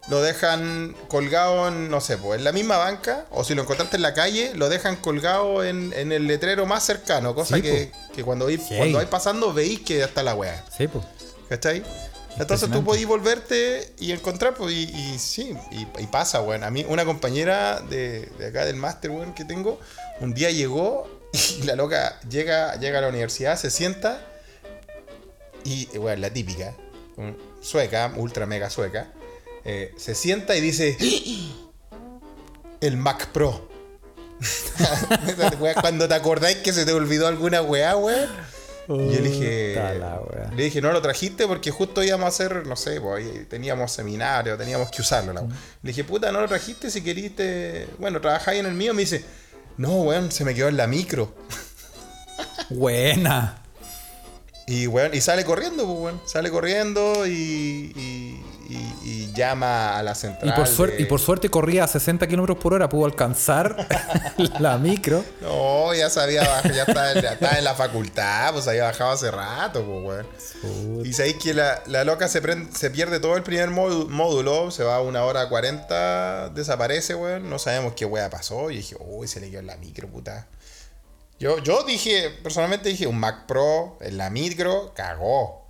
lo dejan colgado en, no sé, pues en la misma banca, o si lo encontraste en la calle, lo dejan colgado en, en el letrero más cercano, cosa Sí, que, que cuando, vais, Sí. cuando vais pasando veis que ya está la wea. Sí, pues. ¿Cachai? Entonces tú podís volverte y encontrar, pues, y, y sí, y, y pasa, weón. A mí, una compañera de, de acá del máster, weón, que tengo, un día llegó *laughs* y la loca llega, llega a la universidad, se sienta y, weón, la típica, sueca, ultra mega sueca, eh, se sienta y dice, el Mac Pro. *laughs* Cuando te acordáis que se te olvidó alguna weá, weón. Y yo le dije, le dije, no lo trajiste porque justo íbamos a hacer, no sé, pues, teníamos seminario, teníamos que usarlo. la wea". Le dije, puta, no lo trajiste si queriste, bueno, trabajáis en el mío. Me dice, no, weón, se me quedó en la micro. *laughs* Buena. Y, weón, y sale corriendo, pues, weón. Sale corriendo y, y, y- y llama a la central. Y por, suerte, de- y por suerte corría a 60 kilómetros por hora, pudo alcanzar *laughs* la micro. No, ya sabía, ya estaba, ya estaba en la facultad, pues había bajado hace rato, pues, weón. Y sabéis que la, la loca se, prende- se pierde todo el primer módu- módulo, se va a una hora 40, desaparece, weón. No sabemos qué weá pasó. Y dije, uy, se le quedó en la micro, puta. Yo, yo dije, personalmente dije, un Mac Pro en la micro, cagó.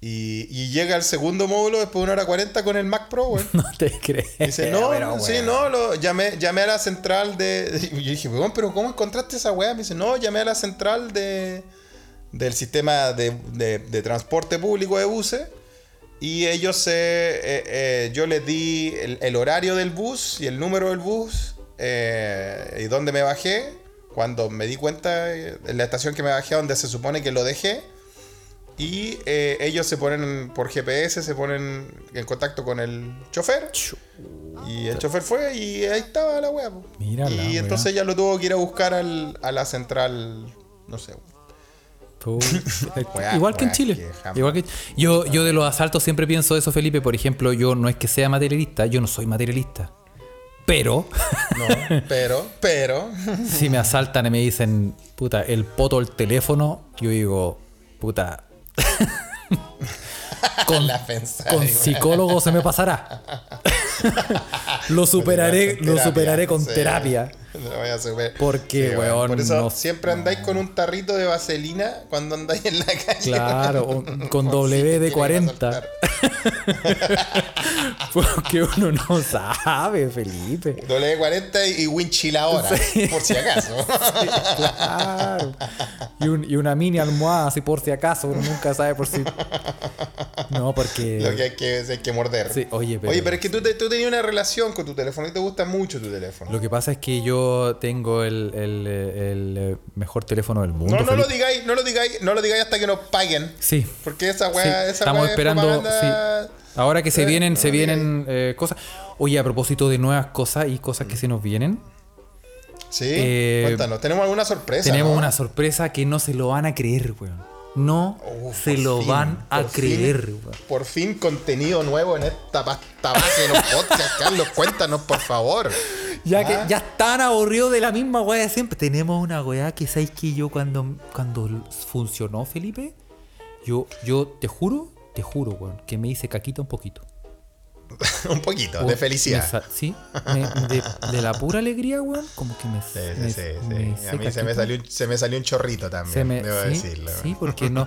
Y, y llega el segundo módulo después de una hora 40 con el Mac Pro, weón. *laughs* No te crees. Dice, no, *laughs* Pero, sí, no, lo, llamé, llamé a la central de. Y yo dije, weón, pero ¿cómo encontraste esa weá? Me dice, no, llamé a la central de del sistema de, de- de transporte público de buses. Y ellos se. eh, eh, yo les di el, el horario del bus y el número del bus. eh, y dónde me bajé. Cuando me di cuenta en la estación que me bajé, donde se supone que lo dejé. Y eh, ellos se ponen por GPS, se ponen en contacto con el chofer. Y el chofer fue y ahí estaba la weá. y entonces ella lo tuvo que ir a buscar al- a la central, no sé. *laughs* Igual que en Chile. que. Igual que yo, yo de los asaltos siempre pienso eso, Felipe. Por ejemplo, yo no es que sea materialista, yo no soy materialista. Pero No, pero, pero. *laughs* si me asaltan y me dicen, puta, el poto el teléfono, yo digo, puta. *laughs* con, La con psicólogo se me pasará. *laughs* lo superaré, lo superaré con terapia. *laughs* Lo voy a super- Porque, weón, Por eso no- siempre andáis con un tarrito de vaselina cuando andáis en la calle. Claro, *laughs* con W de quieren 40. asaltar. *laughs* Porque uno no sabe, Felipe. W40 y Winchil ahora, por si acaso. Claro. Y, un- y una mini almohada, así por si acaso, uno nunca sabe por si. No, porque. Lo que hay que, hay que morder. Sí, oye, pero- Oye, pero es que tú, tú tenías una relación con tu teléfono y te gusta mucho tu teléfono. Lo que pasa es que yo tengo el, el, el, mejor teléfono del mundo. no, no lo digáis, no lo digáis, no lo digáis hasta que nos paguen. Sí. Porque esa sí, weá, esa estamos weá esperando. sí. Ahora que se Eh, vienen, no se vienen eh, cosas. Oye, a propósito de nuevas cosas y cosas que se nos vienen, Sí, Eh, cuéntanos, tenemos alguna sorpresa. tenemos ¿no? una sorpresa que no se lo van a creer, weón. No se lo fin, van a creer, fin, weón. Por fin contenido nuevo en esta pasta base de los podcasts, Carlos. Cuéntanos, por favor. Ya Ah. que ya están aburridos de la misma weá de siempre. Tenemos una weá que sabéis que yo cuando, cuando funcionó, Felipe, yo, yo te juro, te juro, weón, que me hice caquita un poquito. *laughs* Un poquito, de felicidad. sí, me- de, de la pura alegría, weón, como que me. Sí, me- sí, sí, me sí. hice A mí se me, salió, un- se me salió un chorrito también, debo sí, decirlo. sí, porque no.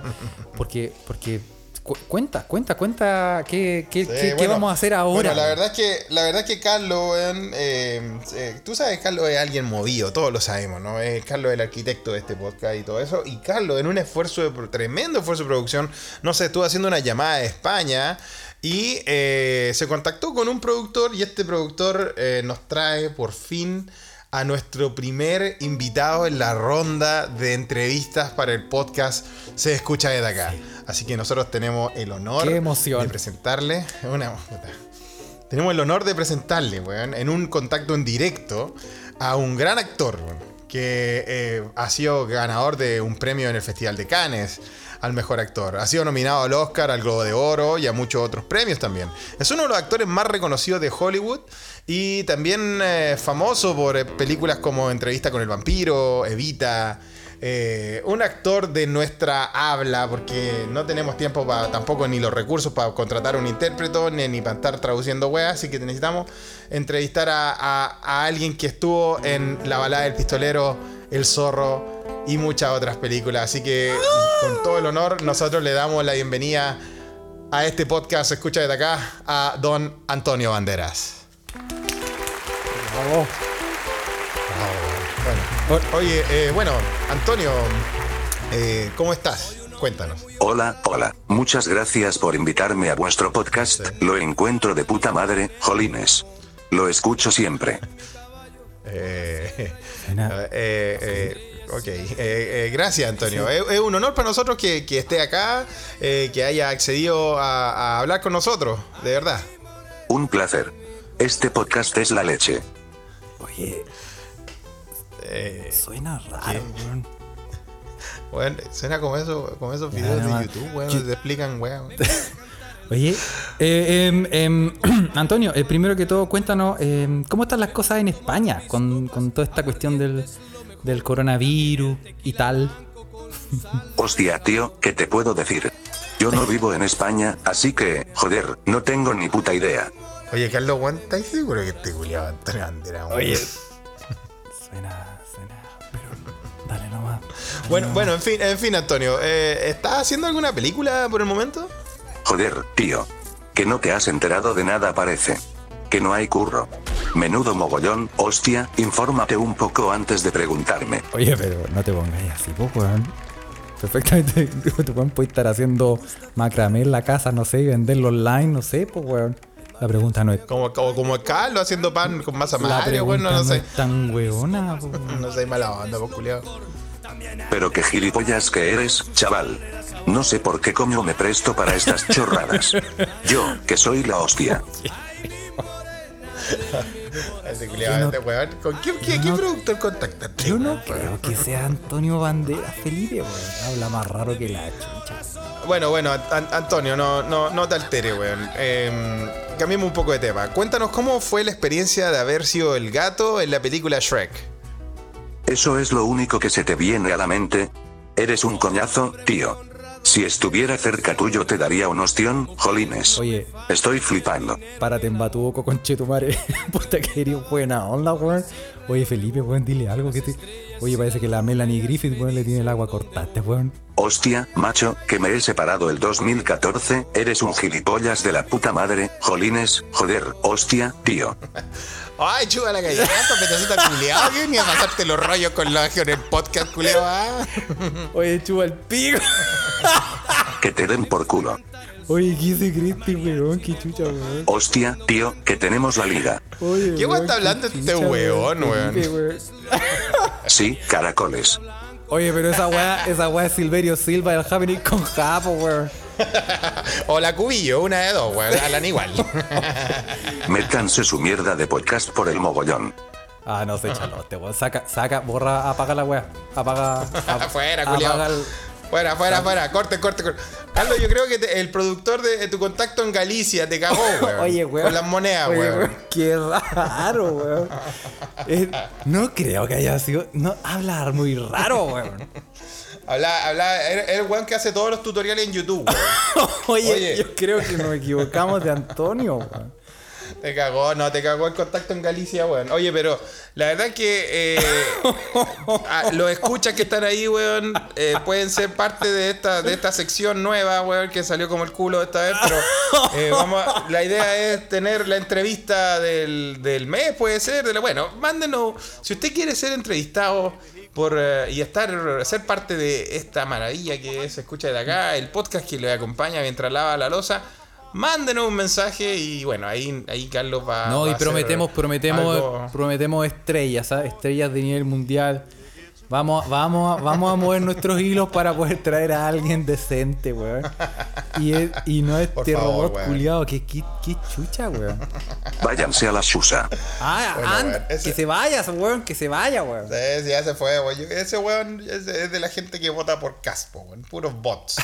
Porque, porque cu- cuenta, cuenta, cuenta qué, qué, Sí, qué- qué bueno, vamos a hacer ahora. Bueno, la verdad es que, la verdad es que Carlos, eh, eh, tú sabes, Carlos es alguien movido, todos lo sabemos, ¿no? Es Carlos el arquitecto de este podcast y todo eso. Y Carlos, en un esfuerzo de, tremendo esfuerzo de producción, no sé, estuvo haciendo una llamada de España y eh, se contactó con un productor y este productor nos trae por fin a nuestro primer invitado en la ronda de entrevistas para el podcast Se Escucha desde acá. Así que nosotros tenemos el honor de presentarle. Una, tenemos el honor de presentarle, weón, en un contacto en directo a un gran actor, que eh, ha sido ganador de un premio en el Festival de Cannes al mejor actor. Ha sido nominado al Oscar, al Globo de Oro y a muchos otros premios también. Es uno de los actores más reconocidos de Hollywood y también eh, famoso por eh, películas como Entrevista con el vampiro, Evita. eh, un actor de nuestra habla, porque no tenemos tiempo para tampoco ni los recursos para contratar un intérprete ni, para estar traduciendo weas, así que necesitamos entrevistar a- a alguien que estuvo en La balada del pistolero, El zorro y muchas otras películas. Así que con todo el honor, nosotros le damos la bienvenida a este podcast, escucha desde acá, a don Antonio Banderas. Bueno, oye, eh, bueno, Antonio, eh, ¿cómo estás? Cuéntanos. Hola, hola. Muchas gracias por invitarme a vuestro podcast. Lo encuentro de puta madre, jolines. Lo escucho siempre. *laughs* Eh, eh, eh, ok, eh, eh, gracias Antonio. Es, es un honor para nosotros que, que esté acá, eh, que haya accedido a, a hablar con nosotros, de verdad. Un placer. Este podcast es la leche. Oye, Eh, suena raro, weón. *laughs* bueno, suena como, eso, como esos videos no, de. YouTube, weón, Yo- donde te explican, weón. *laughs* Oye, eh, em, em, *clears throat* Antonio, eh, primero que todo, cuéntanos em, cómo están las cosas en España con, con toda esta cuestión del, del coronavirus y tal. *laughs* Hostia, tío, ¿qué te puedo decir? Yo no vivo en España, así que, joder, no tengo ni puta idea. Oye, Carlos, weón, ¿estás seguro que este culiado Antonio Banderas, weón? Suena, suena, pero dale nomás. Bueno, bueno, en fin, en fin, Antonio, eh, ¿estás haciendo alguna película por el momento? Joder, tío. Que no te has enterado de nada parece. Que no hay curro. Menudo mogollón, hostia, infórmate un poco antes de preguntarme. Oye, pero no te pongas así, pues, weón. Perfectamente, *laughs* tu weón puede estar haciendo macramé en la casa, no sé, y venderlo online, no sé, pues, weón. La pregunta no es. Como, como, como Carlos haciendo pan con masa pregunta weón, no, no sé. es tan weona, pues, weón. No sé, mala onda, pues, culiao. Pero qué gilipollas que eres, chaval. No sé por qué coño me presto para estas chorradas. *laughs* Yo, que soy la hostia. *laughs* Ese este weón. ¿Con qué, qué, qué no- productor contactaste? Yo no creo que sea Antonio Banderas Felipe, weón. Habla más raro que la chucha. Bueno, bueno, An- Antonio, no, no, no te alteres, weón. Eh, cambiemos un poco de tema. Cuéntanos cómo fue la experiencia de haber sido el gato en la película Shrek. ¿Eso es lo único que se te viene a la mente? Eres un coñazo, tío. Si estuviera cerca tuyo te daría un ostión, jolines. Oye, Estoy flipando. párate en batuoco con Chetumare. *laughs* Puta que eres buena onda, weón. Oye, Felipe, weón, dile algo que te. Oye, parece que la Melanie Griffith, weón, le tiene el agua cortante, weón. Hostia, macho, que me he separado el 2014, eres un gilipollas de la puta madre, jolines, joder, hostia, tío. *laughs* Ay, chuga la galleta, *laughs* petacita culiao, que ni a pasarte los rollos con la en el podcast, culiao, ah. *laughs* Oye, chupa el pico. *laughs* Que te den por culo. Oye, ¿qué cree este weón? Qué chucha, weón. Hostia, tío, que tenemos la liga. Oye, ¿Qué weón está hablando este weón, weón? Felipe, Sí, caracoles. Oye, pero esa weá, esa weá es Silverio Silva del Happening con Japo, weón. O la cubillo, una de dos, weón. Hablan igual. *laughs* Métanse su mierda de podcast por el mogollón. Ah, no se chalote, weón. Saca, saca, borra, apaga la weá. Apaga. ap- *laughs* Fuera, culiao. apaga el- Fuera, fuera, fuera. Corte, corte, corte. Carlos, yo creo que te- el productor de, de tu contacto en Galicia te cagó, *laughs* weón. Oye, weón. Con las monedas, Oye, weón. Qué raro, weón. Eh, no creo que haya sido. No, hablar muy raro, weón. Habla, habla, es el weón que hace todos los tutoriales en YouTube. *laughs* Oye, Oye. yo creo que nos equivocamos de Antonio, weón. Te cagó, no, te cagó el contacto en Galicia, weón. Oye, pero la verdad es que eh, *laughs* a- los escuchas que están ahí, weón, eh, pueden ser parte de esta, de esta sección nueva, weón, que salió como el culo esta vez, pero eh, vamos a- la idea es tener la entrevista del, del mes, puede ser. De la, bueno, mándenos, si usted quiere ser entrevistado por eh, y estar ser parte de esta maravilla que es Escucha de acá, el podcast que le acompaña mientras lava la losa. Mándenos un mensaje y bueno, ahí, ahí Carlos va No, va y prometemos, prometemos, algo- prometemos estrellas, ¿sabes? Estrellas de nivel mundial. Vamos, vamos, a- vamos a mover nuestros hilos para poder traer a alguien decente, weón. Y, es- y no este favor, robot weón. culiado, que, que, que chucha, weón. Váyanse a la Shusa. Ah, Bueno, weón, ese- que se vaya, weón, que se vaya, weón. Sí, sí, ya se fue, güey. Yo- Ese weón es de, es de la gente que vota por Caspo, weón. Puros bots.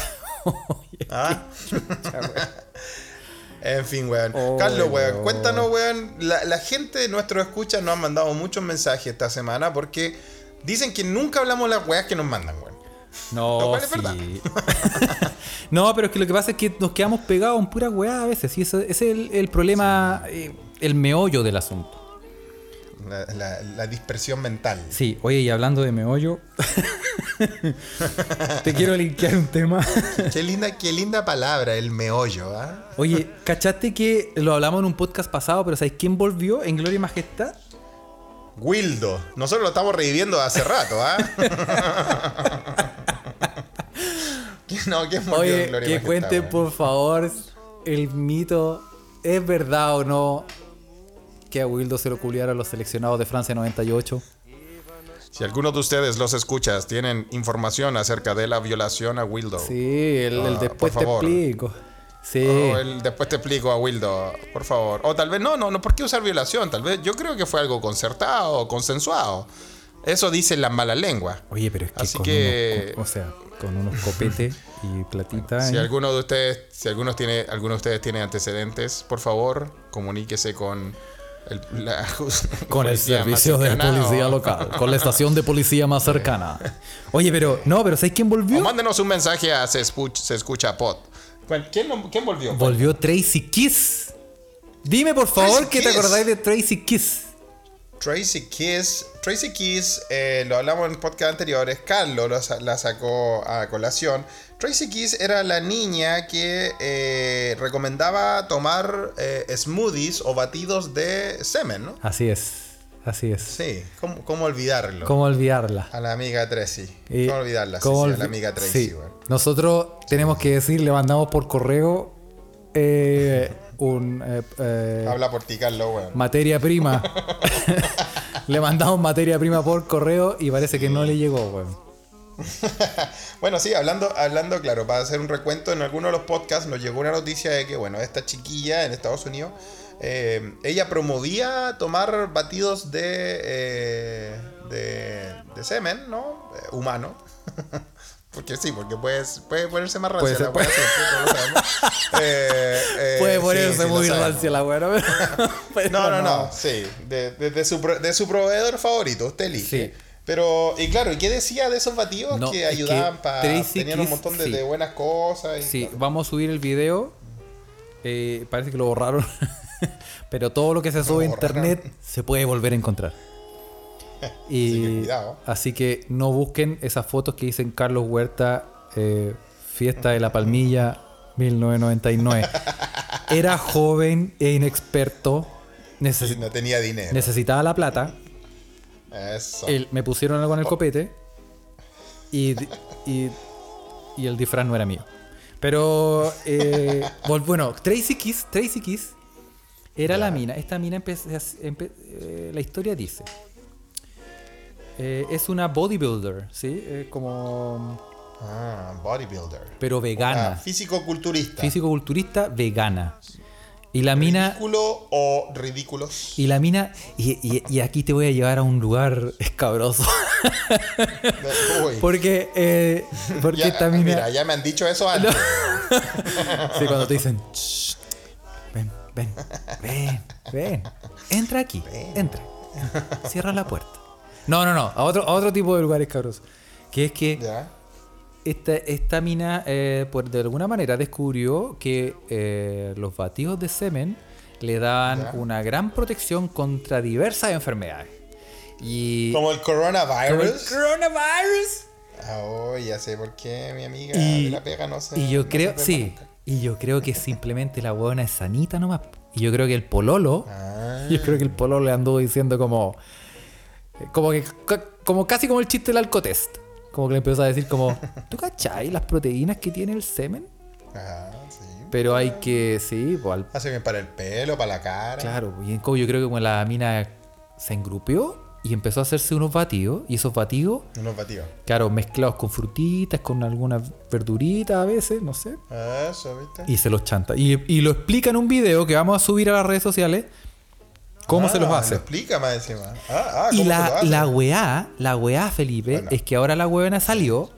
*laughs* ¿Ah? *laughs* en fin, weón. Oh, Carlos, weón, weón. cuéntanos, weón. La, la gente de nuestros escuchas nos han mandado muchos mensajes esta semana porque dicen que nunca hablamos las weas que nos mandan, weón. Lo No, cual es sí. *laughs* no, pero es que lo que pasa es que nos quedamos pegados en pura weá a veces. Y ese, es el, el problema, eh, el meollo del asunto. La, la- la dispersión mental. Sí, oye, y hablando de meollo, *laughs* te quiero linkear un tema. *laughs* Qué linda, qué linda palabra, el meollo, ¿ah? Oye, ¿cachaste que lo hablamos en un podcast pasado, pero ¿sabes quién volvió en Gloria y Majestad? Wildo. Nosotros lo estamos reviviendo hace rato, ¿ah? *laughs* ¿Quién- no, ¿quién murió en Oye, Gloria que cuenten por favor el mito, ¿es verdad o no que a Wildo se lo culiaron los seleccionados de Francia 98? Si alguno de ustedes los escuchas tienen información acerca de la violación a Wildo. Sí, el, el Ah, después te explico. Sí. O el- después te explico a Wildo, por favor. O tal vez no, no, no, ¿por qué usar violación? Tal vez yo creo que fue algo concertado, consensuado. Eso dicen las malas lenguas. Oye, pero es que, Así con que- unos, o sea, con unos copetes y platita. Si ¿eh? alguno de ustedes, si algunos tiene, alguno de ustedes tiene antecedentes, por favor, comuníquese con el, la *laughs* Con el servicio de policía o- local, *laughs* con la estación de policía más cercana. Oye, pero, no, pero ¿sabes quién O volvió? mándenos un mensaje a Se, Escuch- se Escucha Pod. ¿Quién, volvió? Volvió Tracy Kiss. Dime por favor Tracy que te acordáis de Tracy Kiss. Tracy Kiss. Tracy Kiss, eh, lo hablamos en podcast anteriores. Carlos lo la sacó a colación. Tracy Kiss era la niña que eh, recomendaba tomar eh, smoothies o batidos de semen, ¿no? Así es, así es. Sí, ¿cómo, cómo olvidarlo? ¿Cómo olvidarla? A la amiga Tracy. ¿Cómo olvidarla? Sí, ¿cómo sí, a olvi- la amiga Tracy, sí. weón. Nosotros tenemos que decir, le mandamos por correo eh, un eh, eh, Habla por ti, Carlos, weón. materia prima. *laughs* le mandamos materia prima por correo y parece que no le llegó, weón. *laughs* Bueno, sí, hablando, hablando, claro, para hacer un recuento, en alguno de los podcasts nos llegó una noticia de que, bueno, esta chiquilla en Estados Unidos, eh, ella promovía tomar batidos de, eh, de, de semen, ¿no? Eh, humano. *laughs* porque sí, porque puedes, puede ponerse más rancia Puede la weá, sabemos. *laughs* Eh, eh, Puede ponerse sí, muy rancia la *laughs* pero- No, no, no, sí, de, de- de su, de su proveedor favorito, usted elige. Sí. Pero, y claro, ¿y qué decía de esos batidos No, que ayudaban para... Tenían un montón de, sí. de buenas cosas. Y, Sí, claro. vamos a subir el video. Eh, parece que lo borraron. *laughs* Pero todo lo que se sube a internet se puede volver a encontrar. Y Así que cuidado. así que no busquen esas fotos que dicen Carlos Huerta, eh, Fiesta de la Palmilla, 1999. *laughs* Era joven e inexperto. neces- No tenía dinero. necesitaba la plata. Eso. El- me pusieron algo en el copete y, y, y el disfraz no era mío. Pero, eh, *laughs* bueno, Tracy Kiss, Tracy Kiss era la mina. Esta mina, empe- eh, la historia dice, eh, es una bodybuilder, ¿sí? Eh, como, Ah, bodybuilder. pero vegana. Físico-culturista. Físico-culturista vegana. Y la mina... ¿Ridículo o ridículos? Y la mina... Y, y- y aquí te voy a llevar a un lugar escabroso. Porque, eh, porque Ya, esta mina... Mira, ya me han dicho eso antes. Sí, cuando te dicen, "Shh, ven, ven, ven, ven, entra aquí, entra, cierra la puerta. No, no, no, a otro, a otro tipo de lugares cabros. Que es que Ya. esta, esta mina, eh, por, de alguna manera, descubrió que eh, los batidos de semen le daban Ya. una gran protección contra diversas enfermedades. Y. Como el como el coronavirus. coronavirus. Ah, oh, ya sé por qué mi amiga Y- de la pega no se. Y yo no creo, sí, y yo creo que simplemente la huevona es sanita nomás. Y yo creo que el pololo, Ah. yo creo que el pololo le anduvo diciendo como, como que, como casi como el chiste del alcotest. Como que le empezó a decir como, *laughs* ¿tú cachai las proteínas que tiene el semen? Ah, sí. Pero hay que, sí, pues al- Hace bien para el pelo, para la cara. claro. Y en como yo creo que como la mina se engrupió y empezó a hacerse unos batidos. Y esos batidos, Unos batidos. claro, mezclados con frutitas, con algunas verduritas a veces, no sé. Eso, ¿viste? Y se los chanta. Y, y lo explica en un video que vamos a subir a las redes sociales. ¿Cómo se los Ah, hace? Lo explica más encima. Ah, ah, Y ¿cómo se lo la, la weá, la weá, Felipe, Bueno. es que ahora la weona salió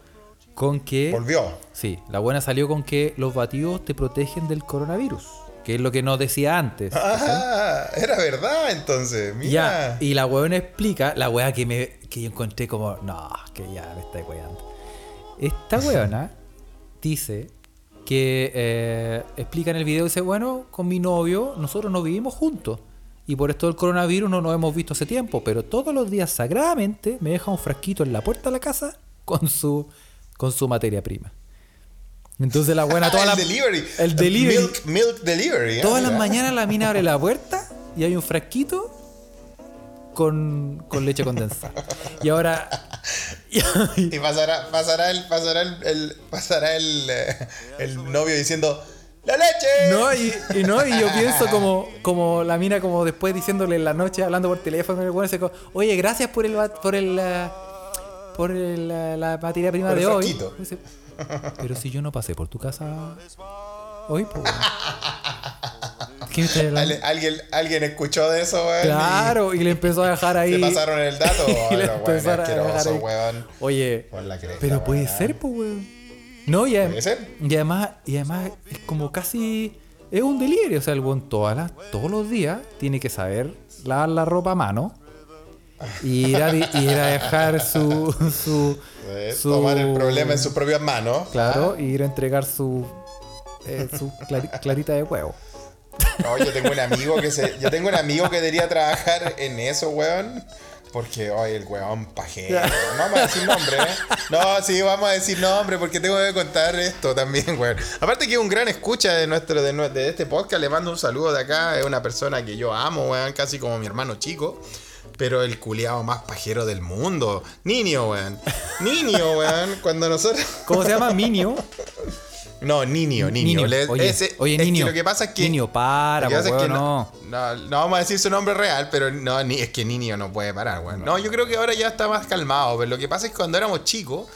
con que. Volvió. Sí, la buena salió con que los batidos te protegen del coronavirus. Que es lo que nos decía antes. Ah, era verdad entonces. Mira. Ya, y la weona explica, la weá que, me, que yo encontré como, no, que ya me está weando. Esta *laughs* weona dice que eh, explica en el video, dice, bueno, con mi novio nosotros no vivimos juntos. Y por esto del coronavirus no nos hemos visto hace tiempo, pero todos los días sagradamente me deja un frasquito en la puerta de la casa con su, con su materia prima. Entonces la buena *laughs* toda el la, delivery. El delivery. Milk, milk delivery. ¿eh? Todas las mañanas la mina abre la puerta y hay un frasquito con, con leche condensada. Y ahora. *laughs* y- pasará, pasará el, pasará el, el- pasará el, eh, el novio diciendo ¡La leche! no, y, y no, y yo pienso como, como la mina, como después diciéndole en la noche, hablando por teléfono, el weón, se co- oye, gracias por el por el eh, por el, eh, la materia prima Por de hoy. Dice, Pero si yo no pasé por tu casa hoy, pues. weón". *laughs* ¿Qué me estás hablando? Ale- alguien, alguien escuchó de eso, weón. Claro, y le empezó a dejar ahí. ¿Te pasaron el dato? *laughs* y le Bueno, weón, empezaron a dejar ahí. Oye, Por la cresta, pero puede weón. ser, pues, weón. No, y, ser. y además, y además es como casi. Es un delirio. O sea, el weón todas las, todos los días tiene que saber lavar la ropa a mano. Y ir a, ir a dejar su. su, su- Tomar el problema en sus propias manos. Claro, y ir a entregar su. eh, su clari- clarita de huevo. No, yo tengo un amigo que se, yo tengo un amigo que debería trabajar en eso, weón. Porque, oye, el weón pajero. No vamos a decir nombre, ¿eh? No, sí, vamos a decir nombre porque tengo que contar esto también, weón. Aparte que es un gran escucha de nuestro, de, de este podcast, le mando un saludo de acá. Es una persona que yo amo, weón, casi como mi hermano chico. Pero el culiado más pajero del mundo. Niño, weón. Niño, weón. Cuando nosotros. ¿Cómo se llama? Minio. No, niño, niño. Oye, ese- oye, es que niño. lo que pasa es que. Niño, para, lo que pasa po, es que weón, no, no, no vamos a decir su nombre real, pero no, ni, es que niño no puede parar, weón. No, yo creo que ahora ya está más calmado, pero lo que pasa es que cuando éramos chicos.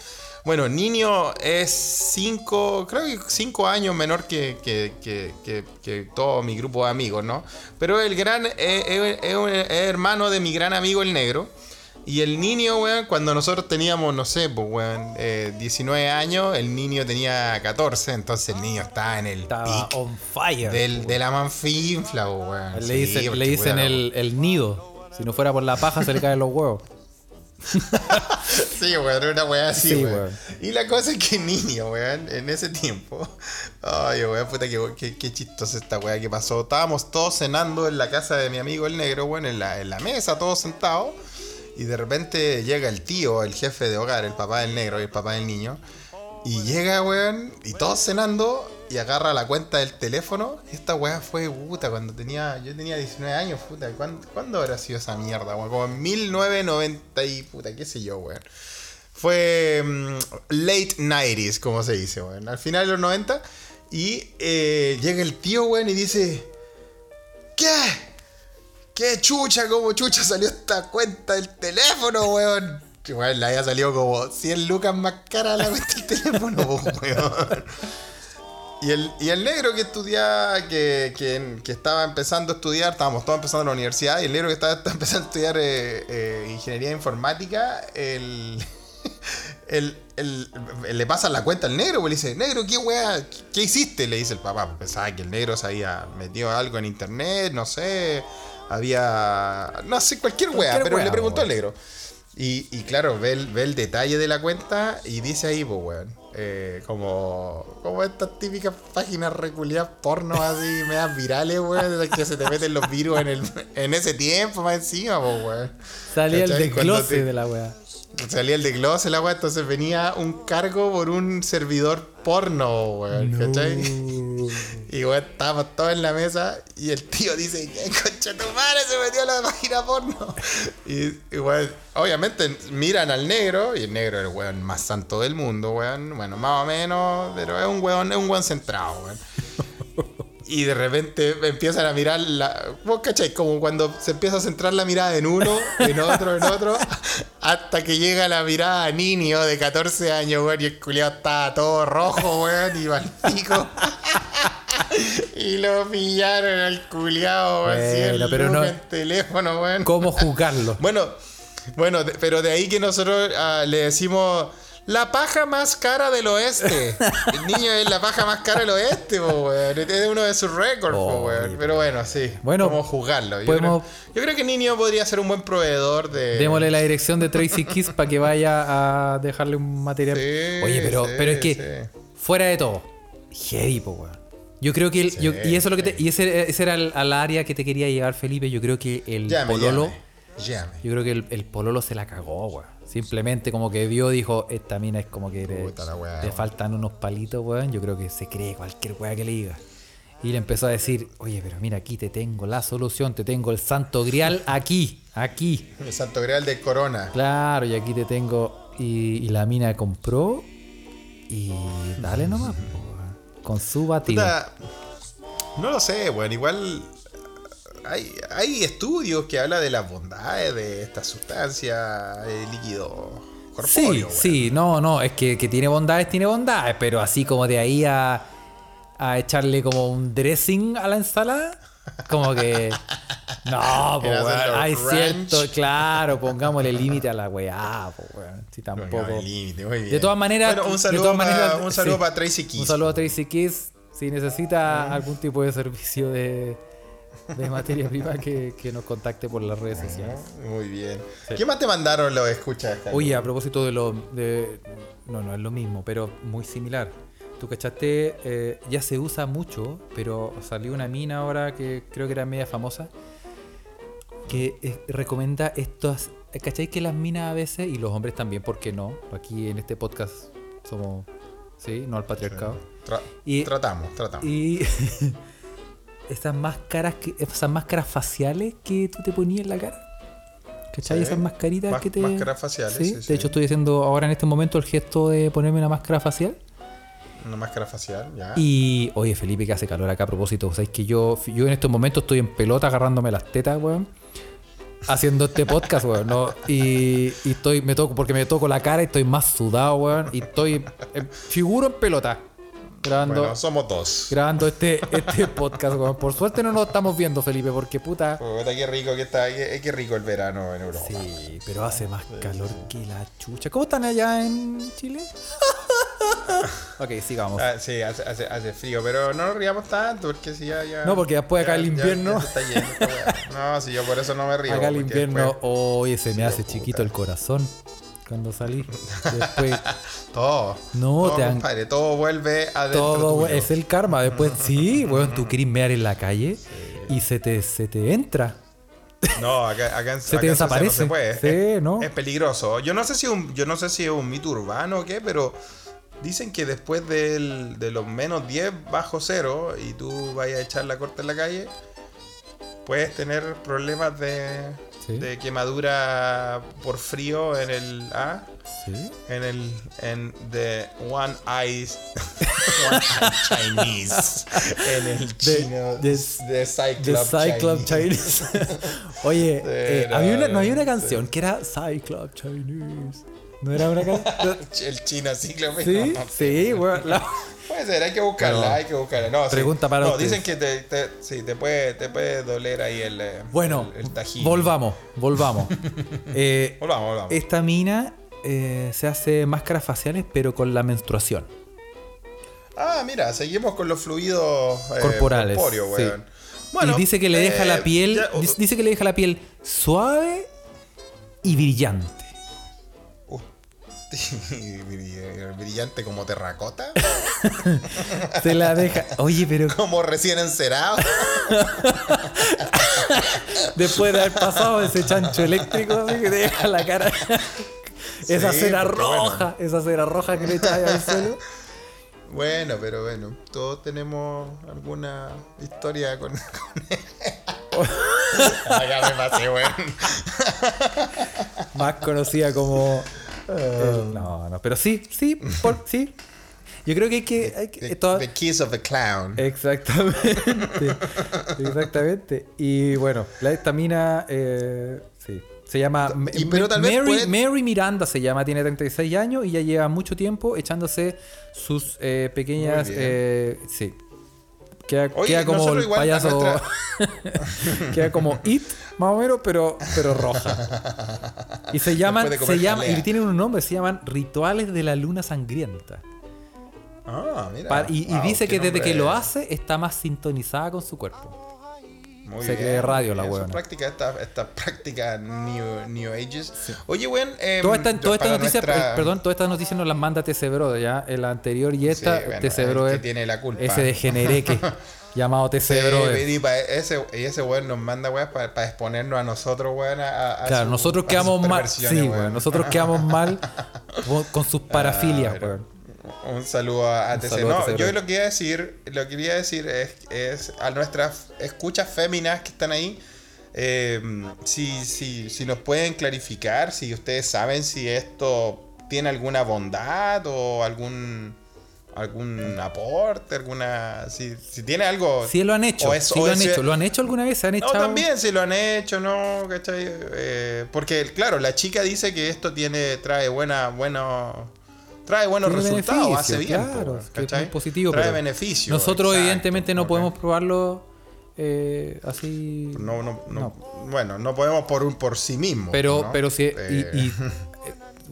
Bueno, niño es cinco, creo que cinco años menor que, que, que, que- todo mi grupo de amigos, ¿no? Pero el gran, es, es- es es hermano de mi gran amigo el negro. Y el niño, weón, cuando nosotros teníamos, no sé, pues, weón, eh, 19 años, el niño tenía 14, entonces el niño estaba en el Estaba on fire. del, de la manfinfla, pues, weón. Le Sí, dicen, porque, le dicen weón, el, el nido. Si no fuera por la paja, se le caen los huevos. *laughs* Sí, weón, era una weá así, Sí, weón. weón. Y la cosa es que niño, weón, en ese tiempo. Ay, weón, puta, que, qué, qué chistosa esta weá que pasó. Estábamos todos cenando en la casa de mi amigo el negro, weón, en la, en la mesa, todos sentados. Y de repente llega el tío, el jefe de hogar, el papá del negro y el papá del niño. Y llega, weón, y todos cenando y agarra la cuenta del teléfono. Esta weá fue, puta, cuando tenía, yo tenía 19 años, puta, ¿cuándo, ¿cuándo habrá sido esa mierda, weón? Como en 1990 y, puta, qué sé yo, weón. Fue mm, late 90s, como se dice, weón. Al final de los 90. Y eh, llega el tío, weón, y dice: ¿Qué? ¿Qué chucha? ¿Cómo chucha salió esta cuenta del teléfono, weón? Que, weón, le había salido como 100 lucas más cara la cuenta del teléfono, *laughs* weón. Y el, y el negro que estudiaba, que, que, que estaba empezando a estudiar, estábamos todos empezando en la universidad, y el negro que estaba, *laughs* estaba empezando a estudiar eh, eh, ingeniería informática, *laughs* el, el, el- le pasa la cuenta al negro, pues le dice, negro, ¿qué weá? ¿Qué, qué hiciste? Le dice el papá, pues pensaba que el negro se había metido algo en internet, no sé, había, no sé, cualquier Cualquier pero le preguntó weón. al negro. Y, y claro, ve el, ve el detalle de la cuenta y dice ahí, pues, weón. eh, como, como estas típicas páginas reculiadas porno así, *laughs* medias virales, weón, de que se te meten los virus en, el, en ese tiempo, más encima, pues, weón. Salía el desglose te- de la weá. Salía el desglose la weá, entonces venía un cargo por un servidor porno, weón, ¿cachai? Y weón, estábamos todos en la mesa y el tío dice, ¿qué concha tu madre se metió a la página porno? Y, y weón, obviamente miran al negro, y el negro es el weón más santo del mundo, weón. Bueno, más o menos, pero es un weón, es un weón centrado, weón. Y de repente empiezan a mirar la. ¿Vos cachai? Como cuando se empieza a centrar la mirada en uno, en otro, en otro, *laughs* hasta que llega la mirada a niño de 14 años, weón, y el culiado está todo rojo, weón, y va al pico. *laughs* y lo pillaron al culiado, weón, Bueno, pero no- teléfono, weón. ¿Cómo juzgarlo? *laughs* Bueno, bueno, pero de ahí que nosotros ah, le decimos la paja más cara del oeste. *laughs* El niño es la paja más cara del oeste, po, weón. Es uno de sus récords, Oh, weón. Pero bueno, sí. Bueno, Podemos juzgarlo. Yo, podemos- creo, yo creo que Niño podría ser un buen proveedor de. Démosle la dirección de Tracy Kiss para que vaya a dejarle un material. Sí, Oye, pero, sí, pero es que, sí. fuera de todo, heavy, po, weón. Yo creo que el- yo- y eso es lo que te- y ese, ese era el- al área que te quería llevar, Felipe. Yo creo que el Llame, pololo, llame, llame. yo creo que el, el pololo se la cagó, weón. Simplemente como que vio, dijo, esta mina es como que te, Puta la weá, te weón. faltan unos palitos, weón. Yo creo que se cree cualquier weá que le diga. Y le empezó a decir, oye, pero mira, aquí te tengo la solución, te tengo el santo grial aquí, aquí. El Santo Grial de Corona. Claro, y aquí te tengo. Y, y la mina compró. Y dale nomás, po, weón. con su batido. Puta, no lo sé, bueno, igual hay, hay estudios que hablan de las bondades de esta sustancia, el líquido corpóreo. Sí, sí, no, no, es que, que tiene bondades, tiene bondades, pero así como de ahí a, a echarle como un dressing a la ensalada, como que. *laughs* No, hacerlo hay cierto, claro, pongámosle límite a la weá, pues, weón. Si tampoco. Ponga el límite, muy bien. De todas maneras, Bueno, un saludo, maneras, un saludo sí. para Tracy Kiss. Un saludo a Tracy Kiss. Si necesita algún tipo de servicio de, de materia prima, que, que nos contacte por las redes sociales. Muy bien. ¿Qué más te mandaron los escuchas? Carlos? Oye, a propósito de lo. De, no, no es lo mismo, pero muy similar. Tú cachaste, eh, ya se usa mucho, pero salió una mina ahora que creo que era media famosa, que eh, recomienda estos. ¿Cacháis que las minas a veces, y los hombres también, ¿por qué no? Aquí en este podcast somos. Sí, no al patriarcado. Tra- y- tratamos, tratamos. Y *laughs* esas máscaras que, esas máscaras faciales que tú te ponías en la cara. ¿Cachai? Sí. Esas mascaritas Mas- que te. máscaras faciales, sí, de hecho, estoy haciendo ahora en este momento el gesto de ponerme una máscara facial. Una máscara facial, ya. Y, oye, Felipe, que hace calor acá a propósito. ¿Sabes que yo, yo en estos momentos estoy en pelota agarrándome las tetas, weón? Haciendo este podcast, weón. ¿no? Y, y estoy, me toco, porque me toco la cara y estoy más sudado, weón. Y estoy, eh, figuro en pelota. Grabando, Bueno, somos dos. grabando este, este podcast, weón. Por suerte no nos estamos viendo, Felipe, porque puta. Puta, qué rico que está, qué, qué rico el verano en Europa. Sí, pero hace más calor que la chucha. ¿Cómo están allá en Chile? *laughs* ok, sigamos. Ah, sí, hace, hace, hace frío, pero no nos riamos tanto porque si ya, ya. No, porque después acá ya- el ya- invierno- ya se está no, si yo por eso no me *laughs* río. Acá el invierno, después- oye, se me hace puta. chiquito el corazón cuando salí. *laughs* Después, Todo. No, todo, te han- compadre, todo vuelve adentro. todo tuyo. es el karma. Después, *laughs* sí, weón, tú querés mear en la calle y se te, se te entra. No, acá, acá en *laughs* Se te acá desaparece. No se puede. Sí, es, ¿no? es peligroso. Yo no sé si un, yo no sé si es un mito urbano o qué, pero dicen que después del- de los menos 10 bajo cero y tú vayas a echar la corte en la calle, puedes tener problemas de, Sí. de quemadura por frío en el A. Sí. En el en the One Eyes *laughs* One Eye Chinese en el chino de- de, Cyclops The Cyclops Chinese. *laughs* Oye, eh, no, había una, no había una canción que era Cyclops Chinese. ¿No era una canción? *laughs* el chino cíclope Sí, no, no sí, weón. la- puede ser hay que buscarla Pero- hay que buscarla no, sí. Pregunta para no, ustedes. dicen que te, te- sí, te puede te puede doler ahí el eh, Bueno, el, el tajín. volvamos, volvamos. *laughs* Eh, volvamos volvamos esta mina eh, se hace máscaras faciales, pero con la menstruación. ah mira seguimos con los fluidos eh, Corporales, sí. Bueno, y dice que le deja eh, la piel, ya- dice que le deja la piel suave y brillante. Brillante como terracota Se la deja. Oye, pero *laughs* como recién encerado *laughs* después de haber pasado ese chancho eléctrico, así que te deja la cara. *laughs* esa Sí, cera roja, esa cera roja que le echas al suelo. Bueno, pero bueno, todos tenemos alguna historia con. con... ya me pasé, weón. Más conocida como. Eh, no, no, pero sí, sí, por- sí. Yo creo que hay que. hay que- The, toda- the Kiss of the Clown. Exactamente. *laughs* Exactamente. Y bueno, la estamina, eh, sí. Se llama Y pero tal vez Mary, puede- Mary Miranda se llama, tiene 36 años y ya lleva mucho tiempo echándose sus eh, pequeñas eh, sí. Queda, Oye, queda como el payaso nuestra- *laughs* queda como It más o menos, pero pero roja. Y se llaman de se llaman y tienen un nombre, se llaman Rituales de la Luna Sangrienta. Ah, mira. Pa- y dice que desde que lo hace está más sintonizada con su cuerpo. Muy Se bien, cree radio la. Su práctica, esta, esta práctica New, new Ages. Oye, weón. eh, Todas estas toda esta noticias, nuestra- eh, perdón, todas estas noticias nos las manda TC Bro, ya. El anterior y esta, Sí, bueno, TC el Bro que es tiene la culpa. ese degenereque *laughs* llamado TC Sí, y pa- ese, y ese weón nos manda, weón, para exponernos a nosotros, weón. A, a Claro, su- nosotros a quedamos mal. Sí, weón. weón. Nosotros quedamos mal *laughs* con, sus parafilias, Ah, bueno. weón. Un saludo a, TC. saludo a No, yo lo que quería decir, lo que quería decir es, es a nuestras escuchas féminas que están ahí, eh, si, si, si nos pueden clarificar, si ustedes saben si esto tiene alguna bondad o algún algún aporte, alguna si, si tiene algo Sí lo han hecho, o es- sí o lo han es- hecho. ¿Lo han hecho alguna vez? ¿Se han no, echado? también si lo han hecho, ¿no? ¿Cachai? Eh, porque, claro, la chica dice que esto tiene, trae buena, bueno, trae buenos Tiene resultados, hace bien, claro, po, es positivo. Trae beneficios. Nosotros, exacto, evidentemente, no podemos probarlo eh, así. No, no, no, Bueno, no podemos por un por sí mismo. Pero, ¿no? pero si, Eh, y, y, eh,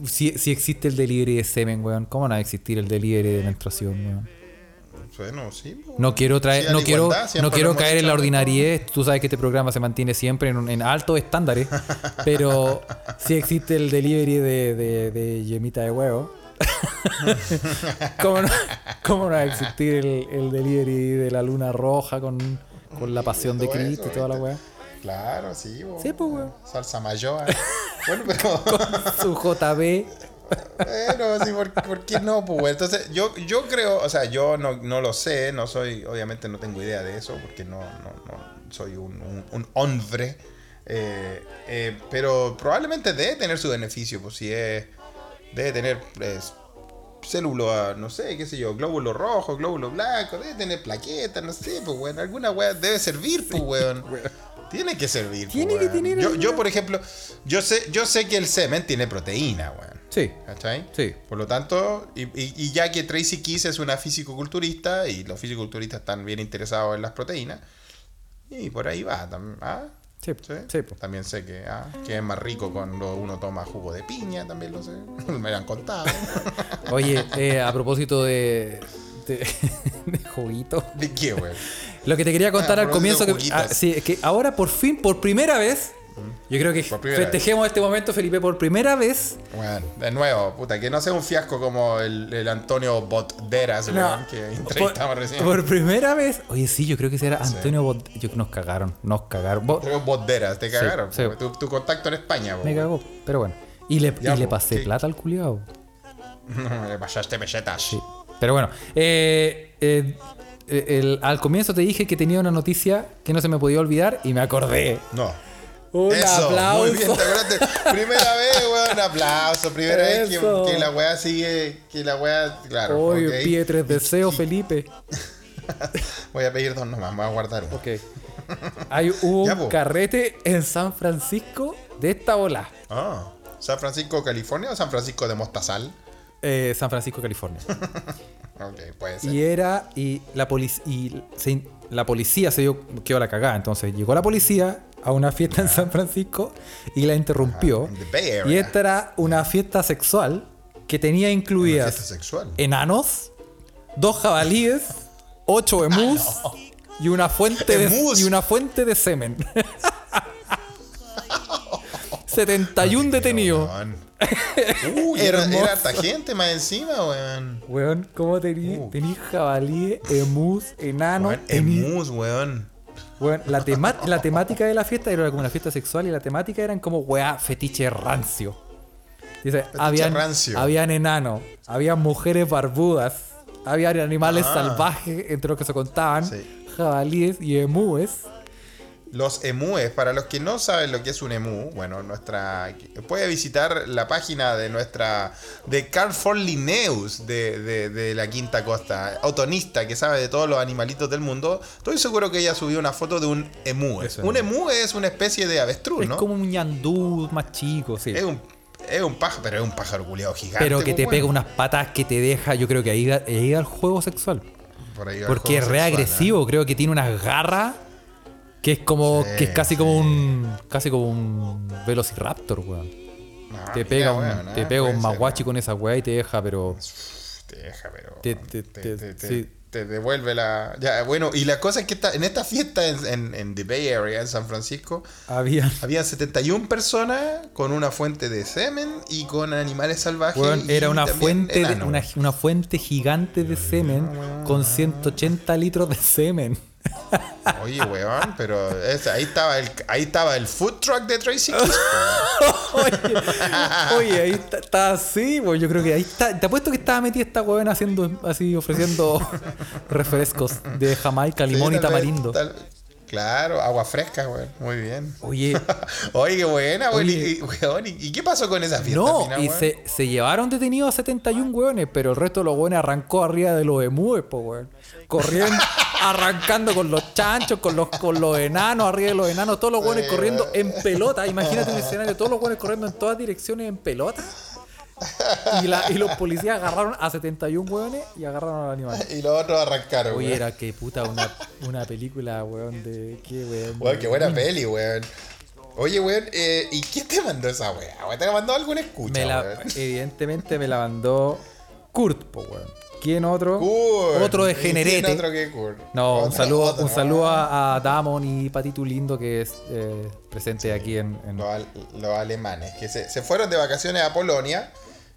si, si existe el delivery de semen, weón, ¿cómo no va a existir el delivery de menstruación, weón? Bueno, sí. No quiero traer, Sí, no quiero, igualdad, no quiero caer en la ordinariedad. Tú sabes que este programa se mantiene siempre en, en altos estándares. *laughs* pero si existe el delivery de, de, de yemita de huevo. *laughs* ¿Cómo, no, cómo no va a existir el, el delivery de la luna roja con, con la pasión de Cristo y toda la weá? Claro, sí, po. Sí, pues, weón. Salsa mayor. *laughs* bueno, pero. Su JB. Bueno, sí, ¿por, por qué no? Pues? Entonces, yo, yo creo, o sea, yo no, no lo sé, no soy, obviamente no tengo idea de eso, porque no, no, no soy un, un, un hombre, eh, eh, pero probablemente debe tener su beneficio, pues si es, debe tener pues, células, no sé, qué sé yo, glóbulos rojos, glóbulos blancos, debe tener plaquetas, no sé, pues, bueno, alguna weá debe servir, pues, *laughs* weón. Tiene que servir, pues, Tiene que weón. tener Yo, por ejemplo, yo sé, yo sé que el semen tiene proteína, weón. Sí. ¿Cachai? Sí. Por lo tanto, y, y- y ya que Tracy Kiss es una fisicoculturista y los fisicoculturistas están bien interesados en las proteínas, y por ahí va. tam- ¿ah? Sí, ¿Sí? sí, po. También sé que, ah, que es más rico cuando uno toma jugo de piña, también lo sé. *laughs* Me habían contado. *laughs* Oye, eh, a propósito de, de, *laughs* de juguito. ¿De qué, güey? Lo que te quería contar Ah, al comienzo, que, ah, juguitos. sí, es que ahora por fin, por primera vez, yo creo que Por festejemos este momento, Felipe, por primera vez. Bueno, de nuevo, puta, que no sea un fiasco como el, el Antonio Botderas, No, que por, entrevistamos recién. por primera vez. Oye, sí, yo creo que será Antonio Bot- yo, Nos cagaron, nos cagaron. Bo- Creo Botderas, te cagaron. sí. Tu, tu contacto en España, me cagó, pero bueno. Y le, Ya, y le po, pasé plata al culiado. *laughs* Le pasaste pesetas. Sí. Pero bueno, eh, eh, eh, el- al comienzo te dije que tenía una noticia que no se me podía olvidar y me acordé. No. Un Eso, aplauso. muy bien, ¿te? Primera *laughs* vez, weón, un aplauso. Primera vez que, la weá sigue, que la weá, claro. Oye, ok. pide tres deseos, Felipe. *laughs* Voy a pedir dos nomás, voy a guardar uno. Ok. Hay hubo Ya, un po. carrete en San Francisco de esta ola. Ah, ¿San Francisco, California o San Francisco de Mostazal? Eh, San Francisco, California. *laughs* Ok, puede ser. y era. Y la policía. Y se- la policía se dio. quedó la cagada. Entonces llegó la policía a una fiesta en San Francisco y la interrumpió. Y esta era una fiesta sexual que tenía incluidas enanos, dos jabalíes, ocho *laughs* emus y una fuente de, y una fuente de semen. *laughs* 71 detenidos. Uy, era, era harta gente más encima, weón. Weón, ¿cómo tení, Uh. tení jabalíes, emus, enanos? Weón, Emus, weón. Weón, la, tema- la temática de la fiesta era como una fiesta sexual y la temática eran como weá, fetiche rancio. Dice, habían, rancio. habían enanos, habían mujeres barbudas, habían animales Ah. salvajes entre los que se contaban, Sí. jabalíes y emúes. Los emúes, para los que no saben lo que es un emú, bueno, nuestra puede visitar la página de nuestra de Carl Linneus de, de, de, la Quinta Costa, autonista que sabe de todos los animalitos del mundo. Estoy seguro que ella subió una foto de un emú. Eso. Un emú es una especie de avestruz, Es ¿no? como un ñandú más chico, sí. Es un, es un pájaro, pero es un pájaro culiado gigante. Pero que te pues, pega bueno. unas patas que te deja, yo creo que ahí, ahí va el juego sexual. Por ahí Porque es juego re sexual, ¿eh? agresivo, creo que tiene unas garras que es como, Sí, que es casi como un, casi como un Velociraptor, weón. Ah, te mira, pega un, te ah, pega un maguachi con esa weá y te deja, pero Te deja, pero. Te- te- te, te- te- te- sí. te devuelve la. Ya, bueno, y la cosa es que está, en esta fiesta en, en, en The Bay Area, en San Francisco, había, había 71 personas con una fuente de semen y con animales salvajes. era una fuente, de, una fuente gigante de semen con 180 litros de semen. Oye, weón, pero es- ahí, estaba el, ahí estaba el food truck de Tracy Kiss, *laughs* Oye, oye, ahí está, está así, pues yo creo que ahí está. Te apuesto que estaba metida esta weón haciendo así, ofreciendo *laughs* refrescos de Jamaica, Sí, limón y vez- tamarindo. tal- claro, agua fresca, weón. Muy bien. Oye, *laughs* Oye, qué buena. Oye. Y, y- weón, ¿y- ¿y qué pasó con esa fiesta? no, final, y se, se llevaron detenidos a 71 weones, pero el resto de los weones arrancó arriba de los emúes, pues weón. Corriendo, *laughs* arrancando con los chanchos, con los, con los enanos, arriba de los enanos, todos los Sí, corriendo en pelota. Imagínate un escenario, todos los weones corriendo en todas direcciones en pelota. Y, la, y los policías agarraron a 71 weones y agarraron al animal. Y los otros arrancaron, Oye, era que puta una, una película, weón, de qué weón. Weón, qué buena peli, weón. Oye, weón, eh, ¿y quién te mandó esa weá? ¿Te la mandó algún escucha, Me la, weón? evidentemente me la mandó Kurt, po, weón. ¿Quién otro? Kurt. Otro ¿Y degenerete. quién otro que Kurt? No, un saludo, otro. un saludo a, a Damon y Patito Lindo que es eh, presente aquí en, en- Los, al- los alemanes, que se, se fueron de vacaciones a Polonia.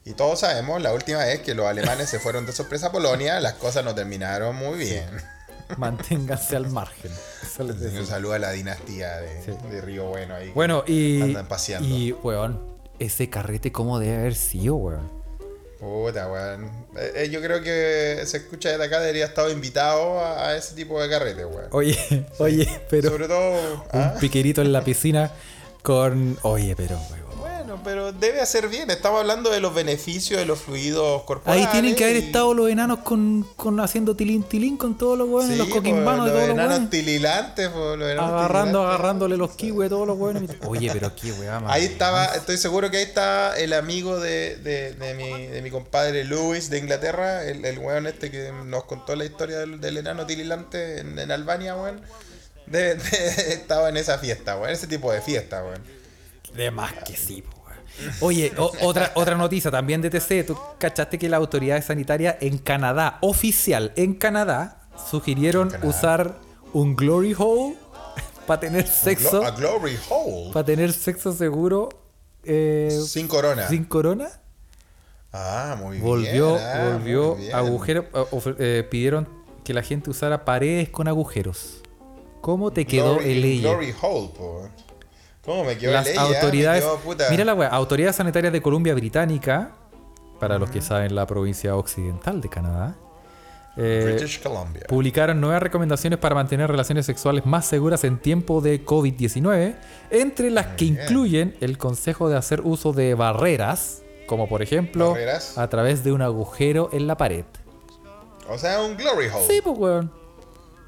Y todos sabemos, la última vez que los alemanes se fueron de sorpresa a Polonia, las cosas no terminaron muy bien. *laughs* Manténganse al margen. Un saludo a la dinastía de, Sí. de Río Bueno ahí. Bueno, y. Andan paseando. Y, weón, ese carrete, ¿cómo debe haber sido, weón? Puta, weón. Eh, eh, yo creo que se escucha desde acá, debería estar invitado a, a ese tipo de carrete, weón. Oye, oye, pero. Sobre todo. Un ¿ah? piquerito en la piscina con. Oye, pero. Bueno, pero debe hacer bien. Estamos hablando de los beneficios de los fluidos corporales. Ahí tienen que haber y- estado los enanos con, con haciendo tilín tilín con todos los weones, Sí, los coquimbanos los todos los enanos weones. tililantes, los enanos Agarrando, tililantes. agarrándole los kiwis a todos los weones. *laughs* Oye, pero qué weá, más Ahí estaba, weón. estoy seguro que ahí está el amigo de, de, de mi, de mi compadre Luis de Inglaterra, el, el weón este que nos contó la historia del, del enano tililante en, en Albania, weón. De, de- *laughs* estaba en esa fiesta, weón, ese tipo de fiesta, weón. De más que sí, po, weón. Oye, o- otra, otra noticia también de TC. ¿Tú cachaste que las autoridades sanitarias en Canadá, oficial en Canadá, sugirieron Canadá. usar un glory hole para tener sexo? Glo- A Glory Hole. Para tener sexo seguro eh, Sin corona. sin corona. Ah, muy Volvió, bien. ah, volvió bien. agujero. eh, pidieron que la gente usara paredes con agujeros. ¿Cómo te quedó Glory, el ley? Glory Hole, po. ¿Cómo me quedó Las el autoridades. Me quedó, puta. Mira la weá, autoridades sanitarias de Columbia Británica, para los que saben la provincia occidental de Canadá, eh, British Columbia. publicaron nuevas recomendaciones para mantener relaciones sexuales más seguras en tiempo de COVID-19, entre las que bien. incluyen el consejo de hacer uso de barreras, como por ejemplo ¿Barreras? a través de un agujero en la pared. O sea, un Glory Hole. Sí, pues weón.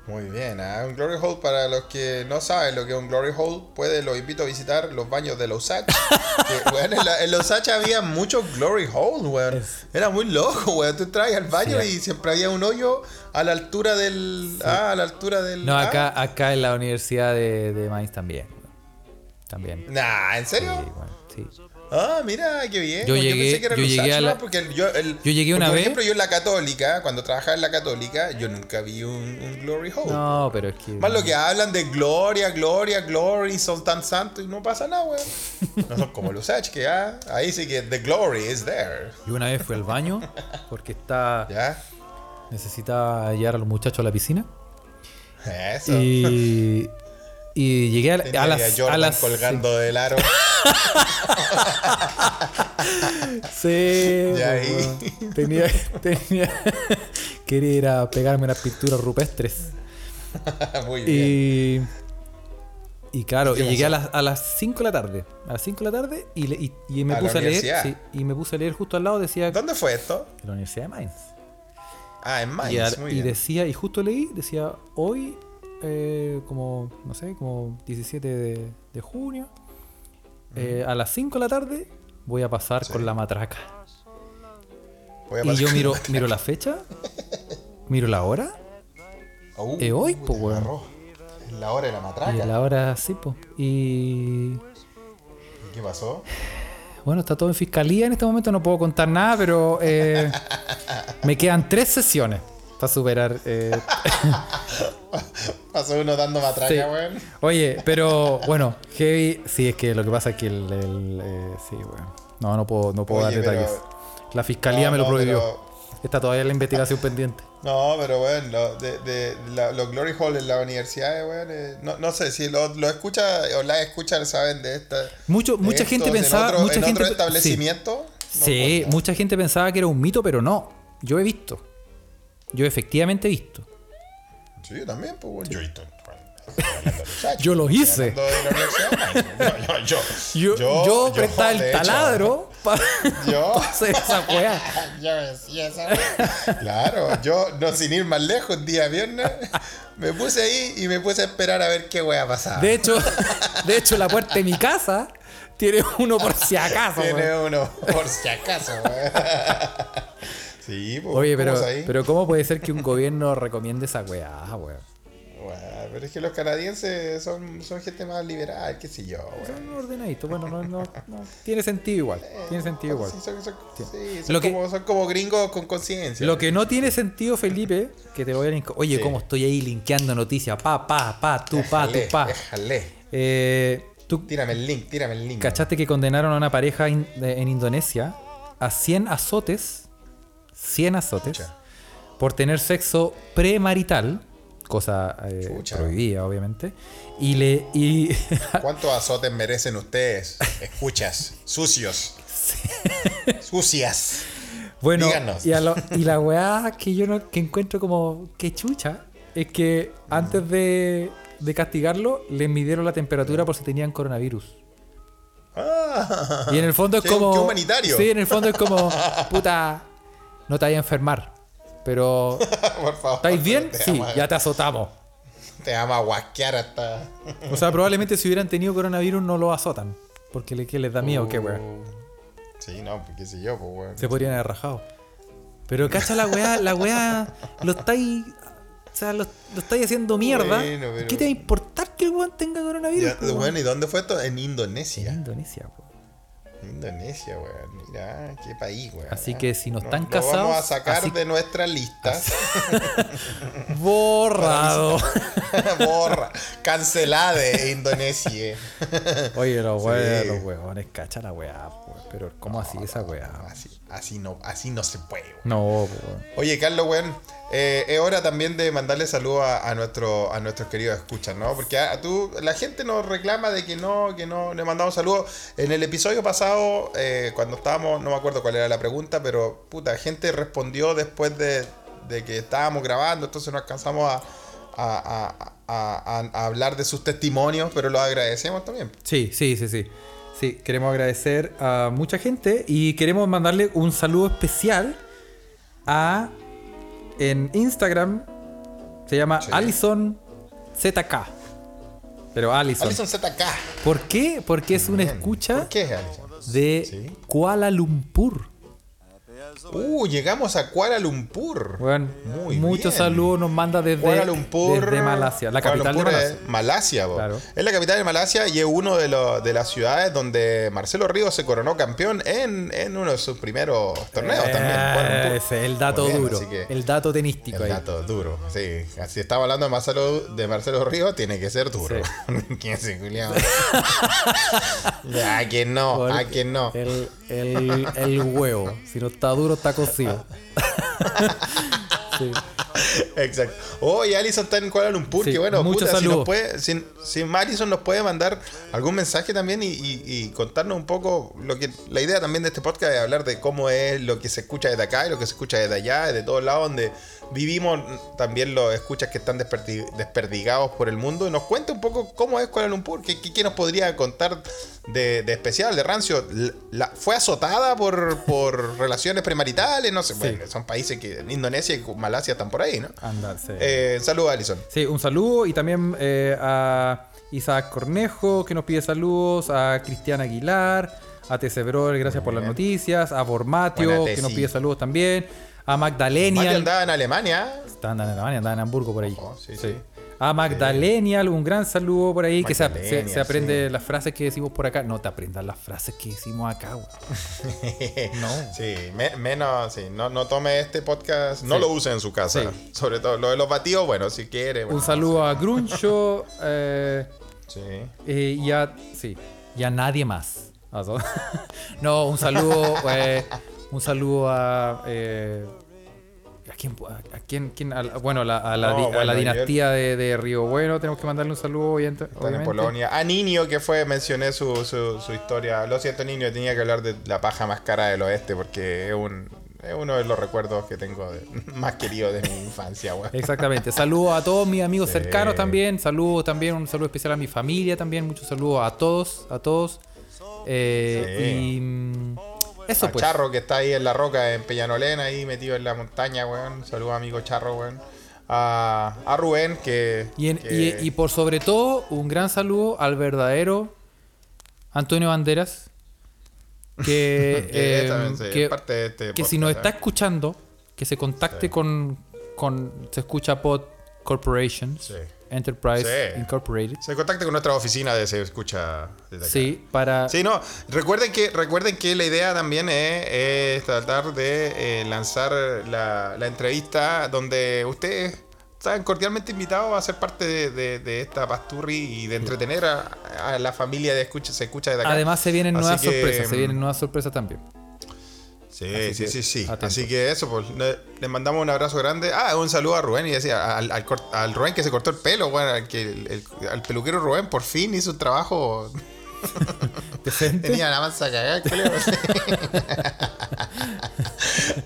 Muy bien, ¿ah? un Glory Hole para los que no saben lo que es un Glory Hole, puede, los invito a visitar los baños de Los que, *laughs* weón, en, la- en Los Osage había muchos Glory Holes, weón. Era muy loco, weón. Tú entras al baño Sí. y siempre había un hoyo a la altura del. Ah, a la altura del. No, ah. acá, acá en la Universidad de, de Mainz también. También. Nah, ¿en Sí, serio? weón, sí. Ah, mira, qué bien. Yo llegué- pensé que era yo llegué a la-. Porque el- yo, el- Yo llegué una porque, vez- Por ejemplo, yo en la Católica, cuando trabajaba en la Católica, yo nunca vi un, un Glory Hole. No, pero es que. Más lo que hablan de gloria, gloria, glory, son tan santos y no pasa nada, weón. No son como los H, que ah, ahí sí que the glory is there. Yo una vez fui al baño porque está *laughs* ¿Ya? necesitaba llevar a los muchachos a la piscina Eso. y, *laughs* y llegué a, Tenía a las a a las colgando del aro. *laughs* sí, Y ahí. tenía tenía *laughs* quería ir a pegarme unas pinturas rupestres Muy bien. y Y claro, ¿Qué y llegué a las, a las 5 de la tarde. A las 5 de la tarde y, le- y, y me ¿A puse a leer. sí, y me puse a leer justo al lado, decía ¿Dónde fue esto? la Universidad de Mainz. Ah, en Mainz. y, muy bien. decía, y justo leí, decía hoy, eh, como, no sé, como 17 de, de junio, eh, a las 5 de la tarde voy a pasar Sí. con la matraca. Voy a Y yo miro, la- miro la fecha, miro la hora, Uh, hoy, te po, weón. agarró. Es la hora de la matraca. y la hora sí, pues. Y ¿Y qué pasó? bueno, está todo en fiscalía en este momento, no puedo contar nada, pero me quedan tres sesiones para superar. eh, *laughs* Pasó uno dando matraca, Sí. weón. Oye, pero bueno, heavy, sí, es que lo que pasa es que el, el, eh, sí, bueno, no, no puedo, no puedo Oye, dar pero- detalles. La fiscalía No, me lo no, prohibió. pero- Está todavía la investigación pendiente. *laughs* No, pero bueno, lo- de, de- la- los Glory Hall en la universidad, weón, eh, no, no sé si lo, lo escucha o la escucha saben de esta. Mucho, de mucha estos gente en pensaba, otro- mucha en gente otro sí. establecimiento. no Sí, cuenta. mucha gente pensaba que era un mito, pero no. Yo he visto. Yo efectivamente he visto. Sí, yo también, pues, weón. Yo, he visto, bueno, *laughs* Yo lo hice. yo, Yo, yo, yo, prestaba el taladro *laughs* para Yo. *laughs* hacer esa weá. Yo decía esa weá. Claro, yo, no sin ir más lejos, día viernes, me puse ahí y me puse a esperar a ver qué weá pasaba. De hecho, de hecho, la puerta de mi casa tiene uno por si acaso. Tiene uno, por si acaso, weón. Sí, pues. Oye, ¿cómo pero, ahí? pero ¿cómo puede ser que un gobierno recomiende esa weá, weón? Weón, pero es que los canadienses son, son gente más liberal, qué sé yo, weón. Son ordenaditos, bueno, no, no, no. Tiene sentido igual. Tiene sentido igual. Sí, son, son- sí, son Lo que- como, son como gringos con conciencia. Lo que no tiene sentido, Felipe, que te voy a link- Oye, cómo estoy ahí linkeando noticias. Pa, pa, pa, tú, pa, tú, pa. déjale. Eh, ¿Tú Tírame el link, tírame el link. cachaste que condenaron a una pareja in- de- en Indonesia a 100 azotes? 100 azotes. Por tener sexo premarital. Cosa eh, prohibida, obviamente. Y le. Y, *laughs* ¿Cuántos azotes merecen ustedes? Escuchas, sucios. Sucias. Bueno, Díganos. y, a lo- y la weá que yo no, que encuentro como que chucha es que antes de, de castigarlo les midieron la temperatura por si tenían coronavirus. Ah, Y en el fondo es como. qué humanitario. Sí, en el fondo es como. *laughs* Puta, no te vayas a enfermar. Pero. *laughs* Por favor. ¿Estáis bien? Sí, ya te azotamos. Te vamos a guasquear hasta. O sea, probablemente si hubieran tenido coronavirus no lo azotan. Porque le, que les da miedo, qué weá. Sí, no, pues qué sé yo, pues weón. Se podrían haber rajado. Pero cacha la weá, la weá lo estáis. O sea, lo, lo estáis haciendo mierda. Bueno, pero- ¿Qué te va a importar que el weón tenga coronavirus? Ya, weón? bueno, ¿y dónde fue esto? En En Indonesia. Indonesia, po. Indonesia, weón. Mira, qué país, weón. Así que si no están Lo vamos a casados, sacar así- de nuestra lista. *laughs* Borrado. *laughs* Borra. Cancelade Indonesia. *laughs* Oye, los Sí. weones, los weones, cacha la weá, po, Pero, ¿cómo así esa weá? Así, así, no, así no se puede, weón. No, weón. Oye, Carlos, weón, eh, es hora también de mandarle saludos a, a nuestro, a nuestros queridos escuchas, ¿no? Porque a, tú, la gente nos reclama de que no, que no le mandamos saludos. En el episodio pasado, eh, cuando estábamos, no me acuerdo cuál era la pregunta, pero puta, gente respondió después de, que estábamos grabando, entonces no alcanzamos a hablar de sus testimonios, pero los agradecemos también. Sí, sí, sí, sí. Sí, queremos agradecer a mucha gente y queremos mandarle un saludo especial a en Instagram se llama Sí. Alison ZK. Pero Alison. Alison ZK. ¿Por qué? Porque es una escucha de. Kuala Lumpur. Uh, llegamos a Kuala Lumpur. Bueno, Muy muchos bien. saludos nos manda desde, Kuala Lumpur. desde Malasia, la Kuala capital Lumpur de Malasia. Es Malasia. Claro. Es la capital de Malasia y es uno de, los, de las ciudades donde Marcelo Ríos se coronó campeón en, en uno de sus primeros torneos también. Eh, Ese es el dato bien, duro, que- el dato tenístico El ahí. dato duro, sí. Si estaba hablando de Marcelo, de Marcelo Ríos, tiene que ser duro. *laughs* ¿Quién es ese culiao? *laughs* ¿A quién no? ¿A quién no? El, el, el huevo. Si no está duro, está cocido. *laughs* Sí. *laughs* Exacto. Oye, Alison está en Kuala Lumpur. Sí, que bueno, puta, si, saludos. nos puede, si, si Alison nos puede mandar algún mensaje también y, y- y contarnos un poco lo que la idea también de este podcast es hablar de cómo es lo que se escucha desde acá y lo que se escucha desde allá, de todos lados donde vivimos, también los escuchas que están desperdi- desperdigados por el mundo. Y nos cuenta un poco cómo es Kuala Lumpur, qué, qué- qué nos podría contar de, de especial, de rancio. La- ¿Fue azotada por, por *laughs* relaciones premaritales? No sé, bueno, son países que Indonesia y Malasia están por ahí, ¿no? Andar, sí. Eh, saludos, Alison. Sí, un saludo y también eh, a Isaac Cornejo que nos pide saludos, a Cristian Aguilar, a Tesebror, gracias por las noticias, a Bormatio que nos pide saludos también, a Mario Magdalenial, andaba en Alemania. está andando en Alemania, anda en Hamburgo por ahí. Ojo, sí, Sí. sí. A Magdalenial, un gran saludo por ahí, que se, se- Magdalenial, se aprende las frases que decimos por acá. No te aprendas las frases que decimos acá, güey. *laughs* No. Sí, me- menos, sí, no, no tome este podcast, no Sí. lo use en su casa. Sí. Sobre todo lo de los batidos, bueno, si quiere. bueno, Un saludo a Gruncho *laughs* eh, Sí. eh, y a. Sí, y a nadie más. *laughs* No, un saludo. eh, un saludo a. ¿A quién? ¿A quién? quién? A bueno, a la, a la No, di- a bueno, la dinastía de, de Río Bueno. Tenemos que mandarle un saludo, obviamente. Están en. Polonia. A Niño, que fue, mencioné su, su, su historia. Lo siento, Niño, tenía que hablar de la paja más cara del oeste porque es, un, es uno de los recuerdos que tengo de- *laughs* más queridos de mi infancia, weón. Exactamente. Saludos a todos mis amigos Sí. cercanos también. Saludos también, un saludo especial a mi familia también. Muchos saludos a todos, a todos. Eh, Sí. Y mm, eso A pues. Charro, que está ahí en la roca, en Peñanolena, ahí metido en la montaña, weón. Saludos, amigo Charro, weón. A, a Rubén, que. Y, en- que- y- y por sobre todo, un gran saludo al verdadero Antonio Banderas. Que, eh, también, sí, que- parte de este que si nos está escuchando, que se contacte Sí. con, con. Se escucha Pod Corporations, Sí. Enterprise Sí. Incorporated. Se contacte con nuestra oficina de Se Escucha desde acá. Sí, para. Sí, no, recuerden que, recuerden que la idea también es, es tratar de eh, lanzar la, la entrevista donde ustedes están cordialmente invitados a ser parte de, de- de esta pasturri y de entretener a, a la familia de escucha, Se Escucha desde acá. Además, se vienen Así nuevas que, sorpresas. Se mm, vienen nuevas sorpresas también. Sí, Así sí, que, sí, sí. Así que eso, pues le- les mandamos un abrazo grande. Ah, un saludo a Rubén y decía al, al, al Rubén que se cortó el pelo, bueno, al, que el, el- al peluquero Rubén por fin hizo un trabajo. *laughs* Tenía la mansa cagada, creo.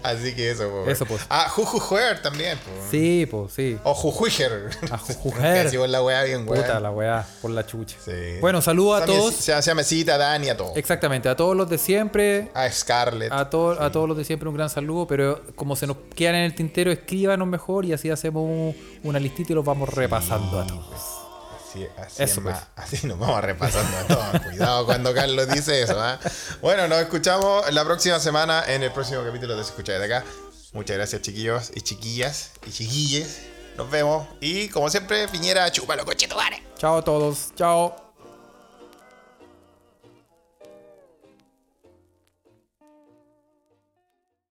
Así que eso, pues. Eso, pues. Ah, Jujujuer también, pues. Sí, pues sí. O Jujuiger. A Jujujer. *laughs* Decimos la weá bien, weá. Puta la weá, por la chucha. Sí. Bueno, saludos a todos. Se hacía mesita, Dani, a todos. Exactamente, a todos los de siempre. A Scarlett. A, to- a todos los de siempre un gran saludo, pero como se nos quedan en el tintero, escríbanos mejor y así hacemos un- una listita y los vamos repasando a todos. Así, así, Eso, pues. así nos vamos repasando a todos. *laughs* Cuidado cuando Carlos dice eso. ¿ah? Bueno, nos escuchamos la próxima semana en el próximo capítulo de Se Escucha desde acá. Muchas gracias, chiquillos y chiquillas y chiquilles. Nos vemos. Y como siempre, Piñera, chúpalo, cochetuare. Chao a todos, chao.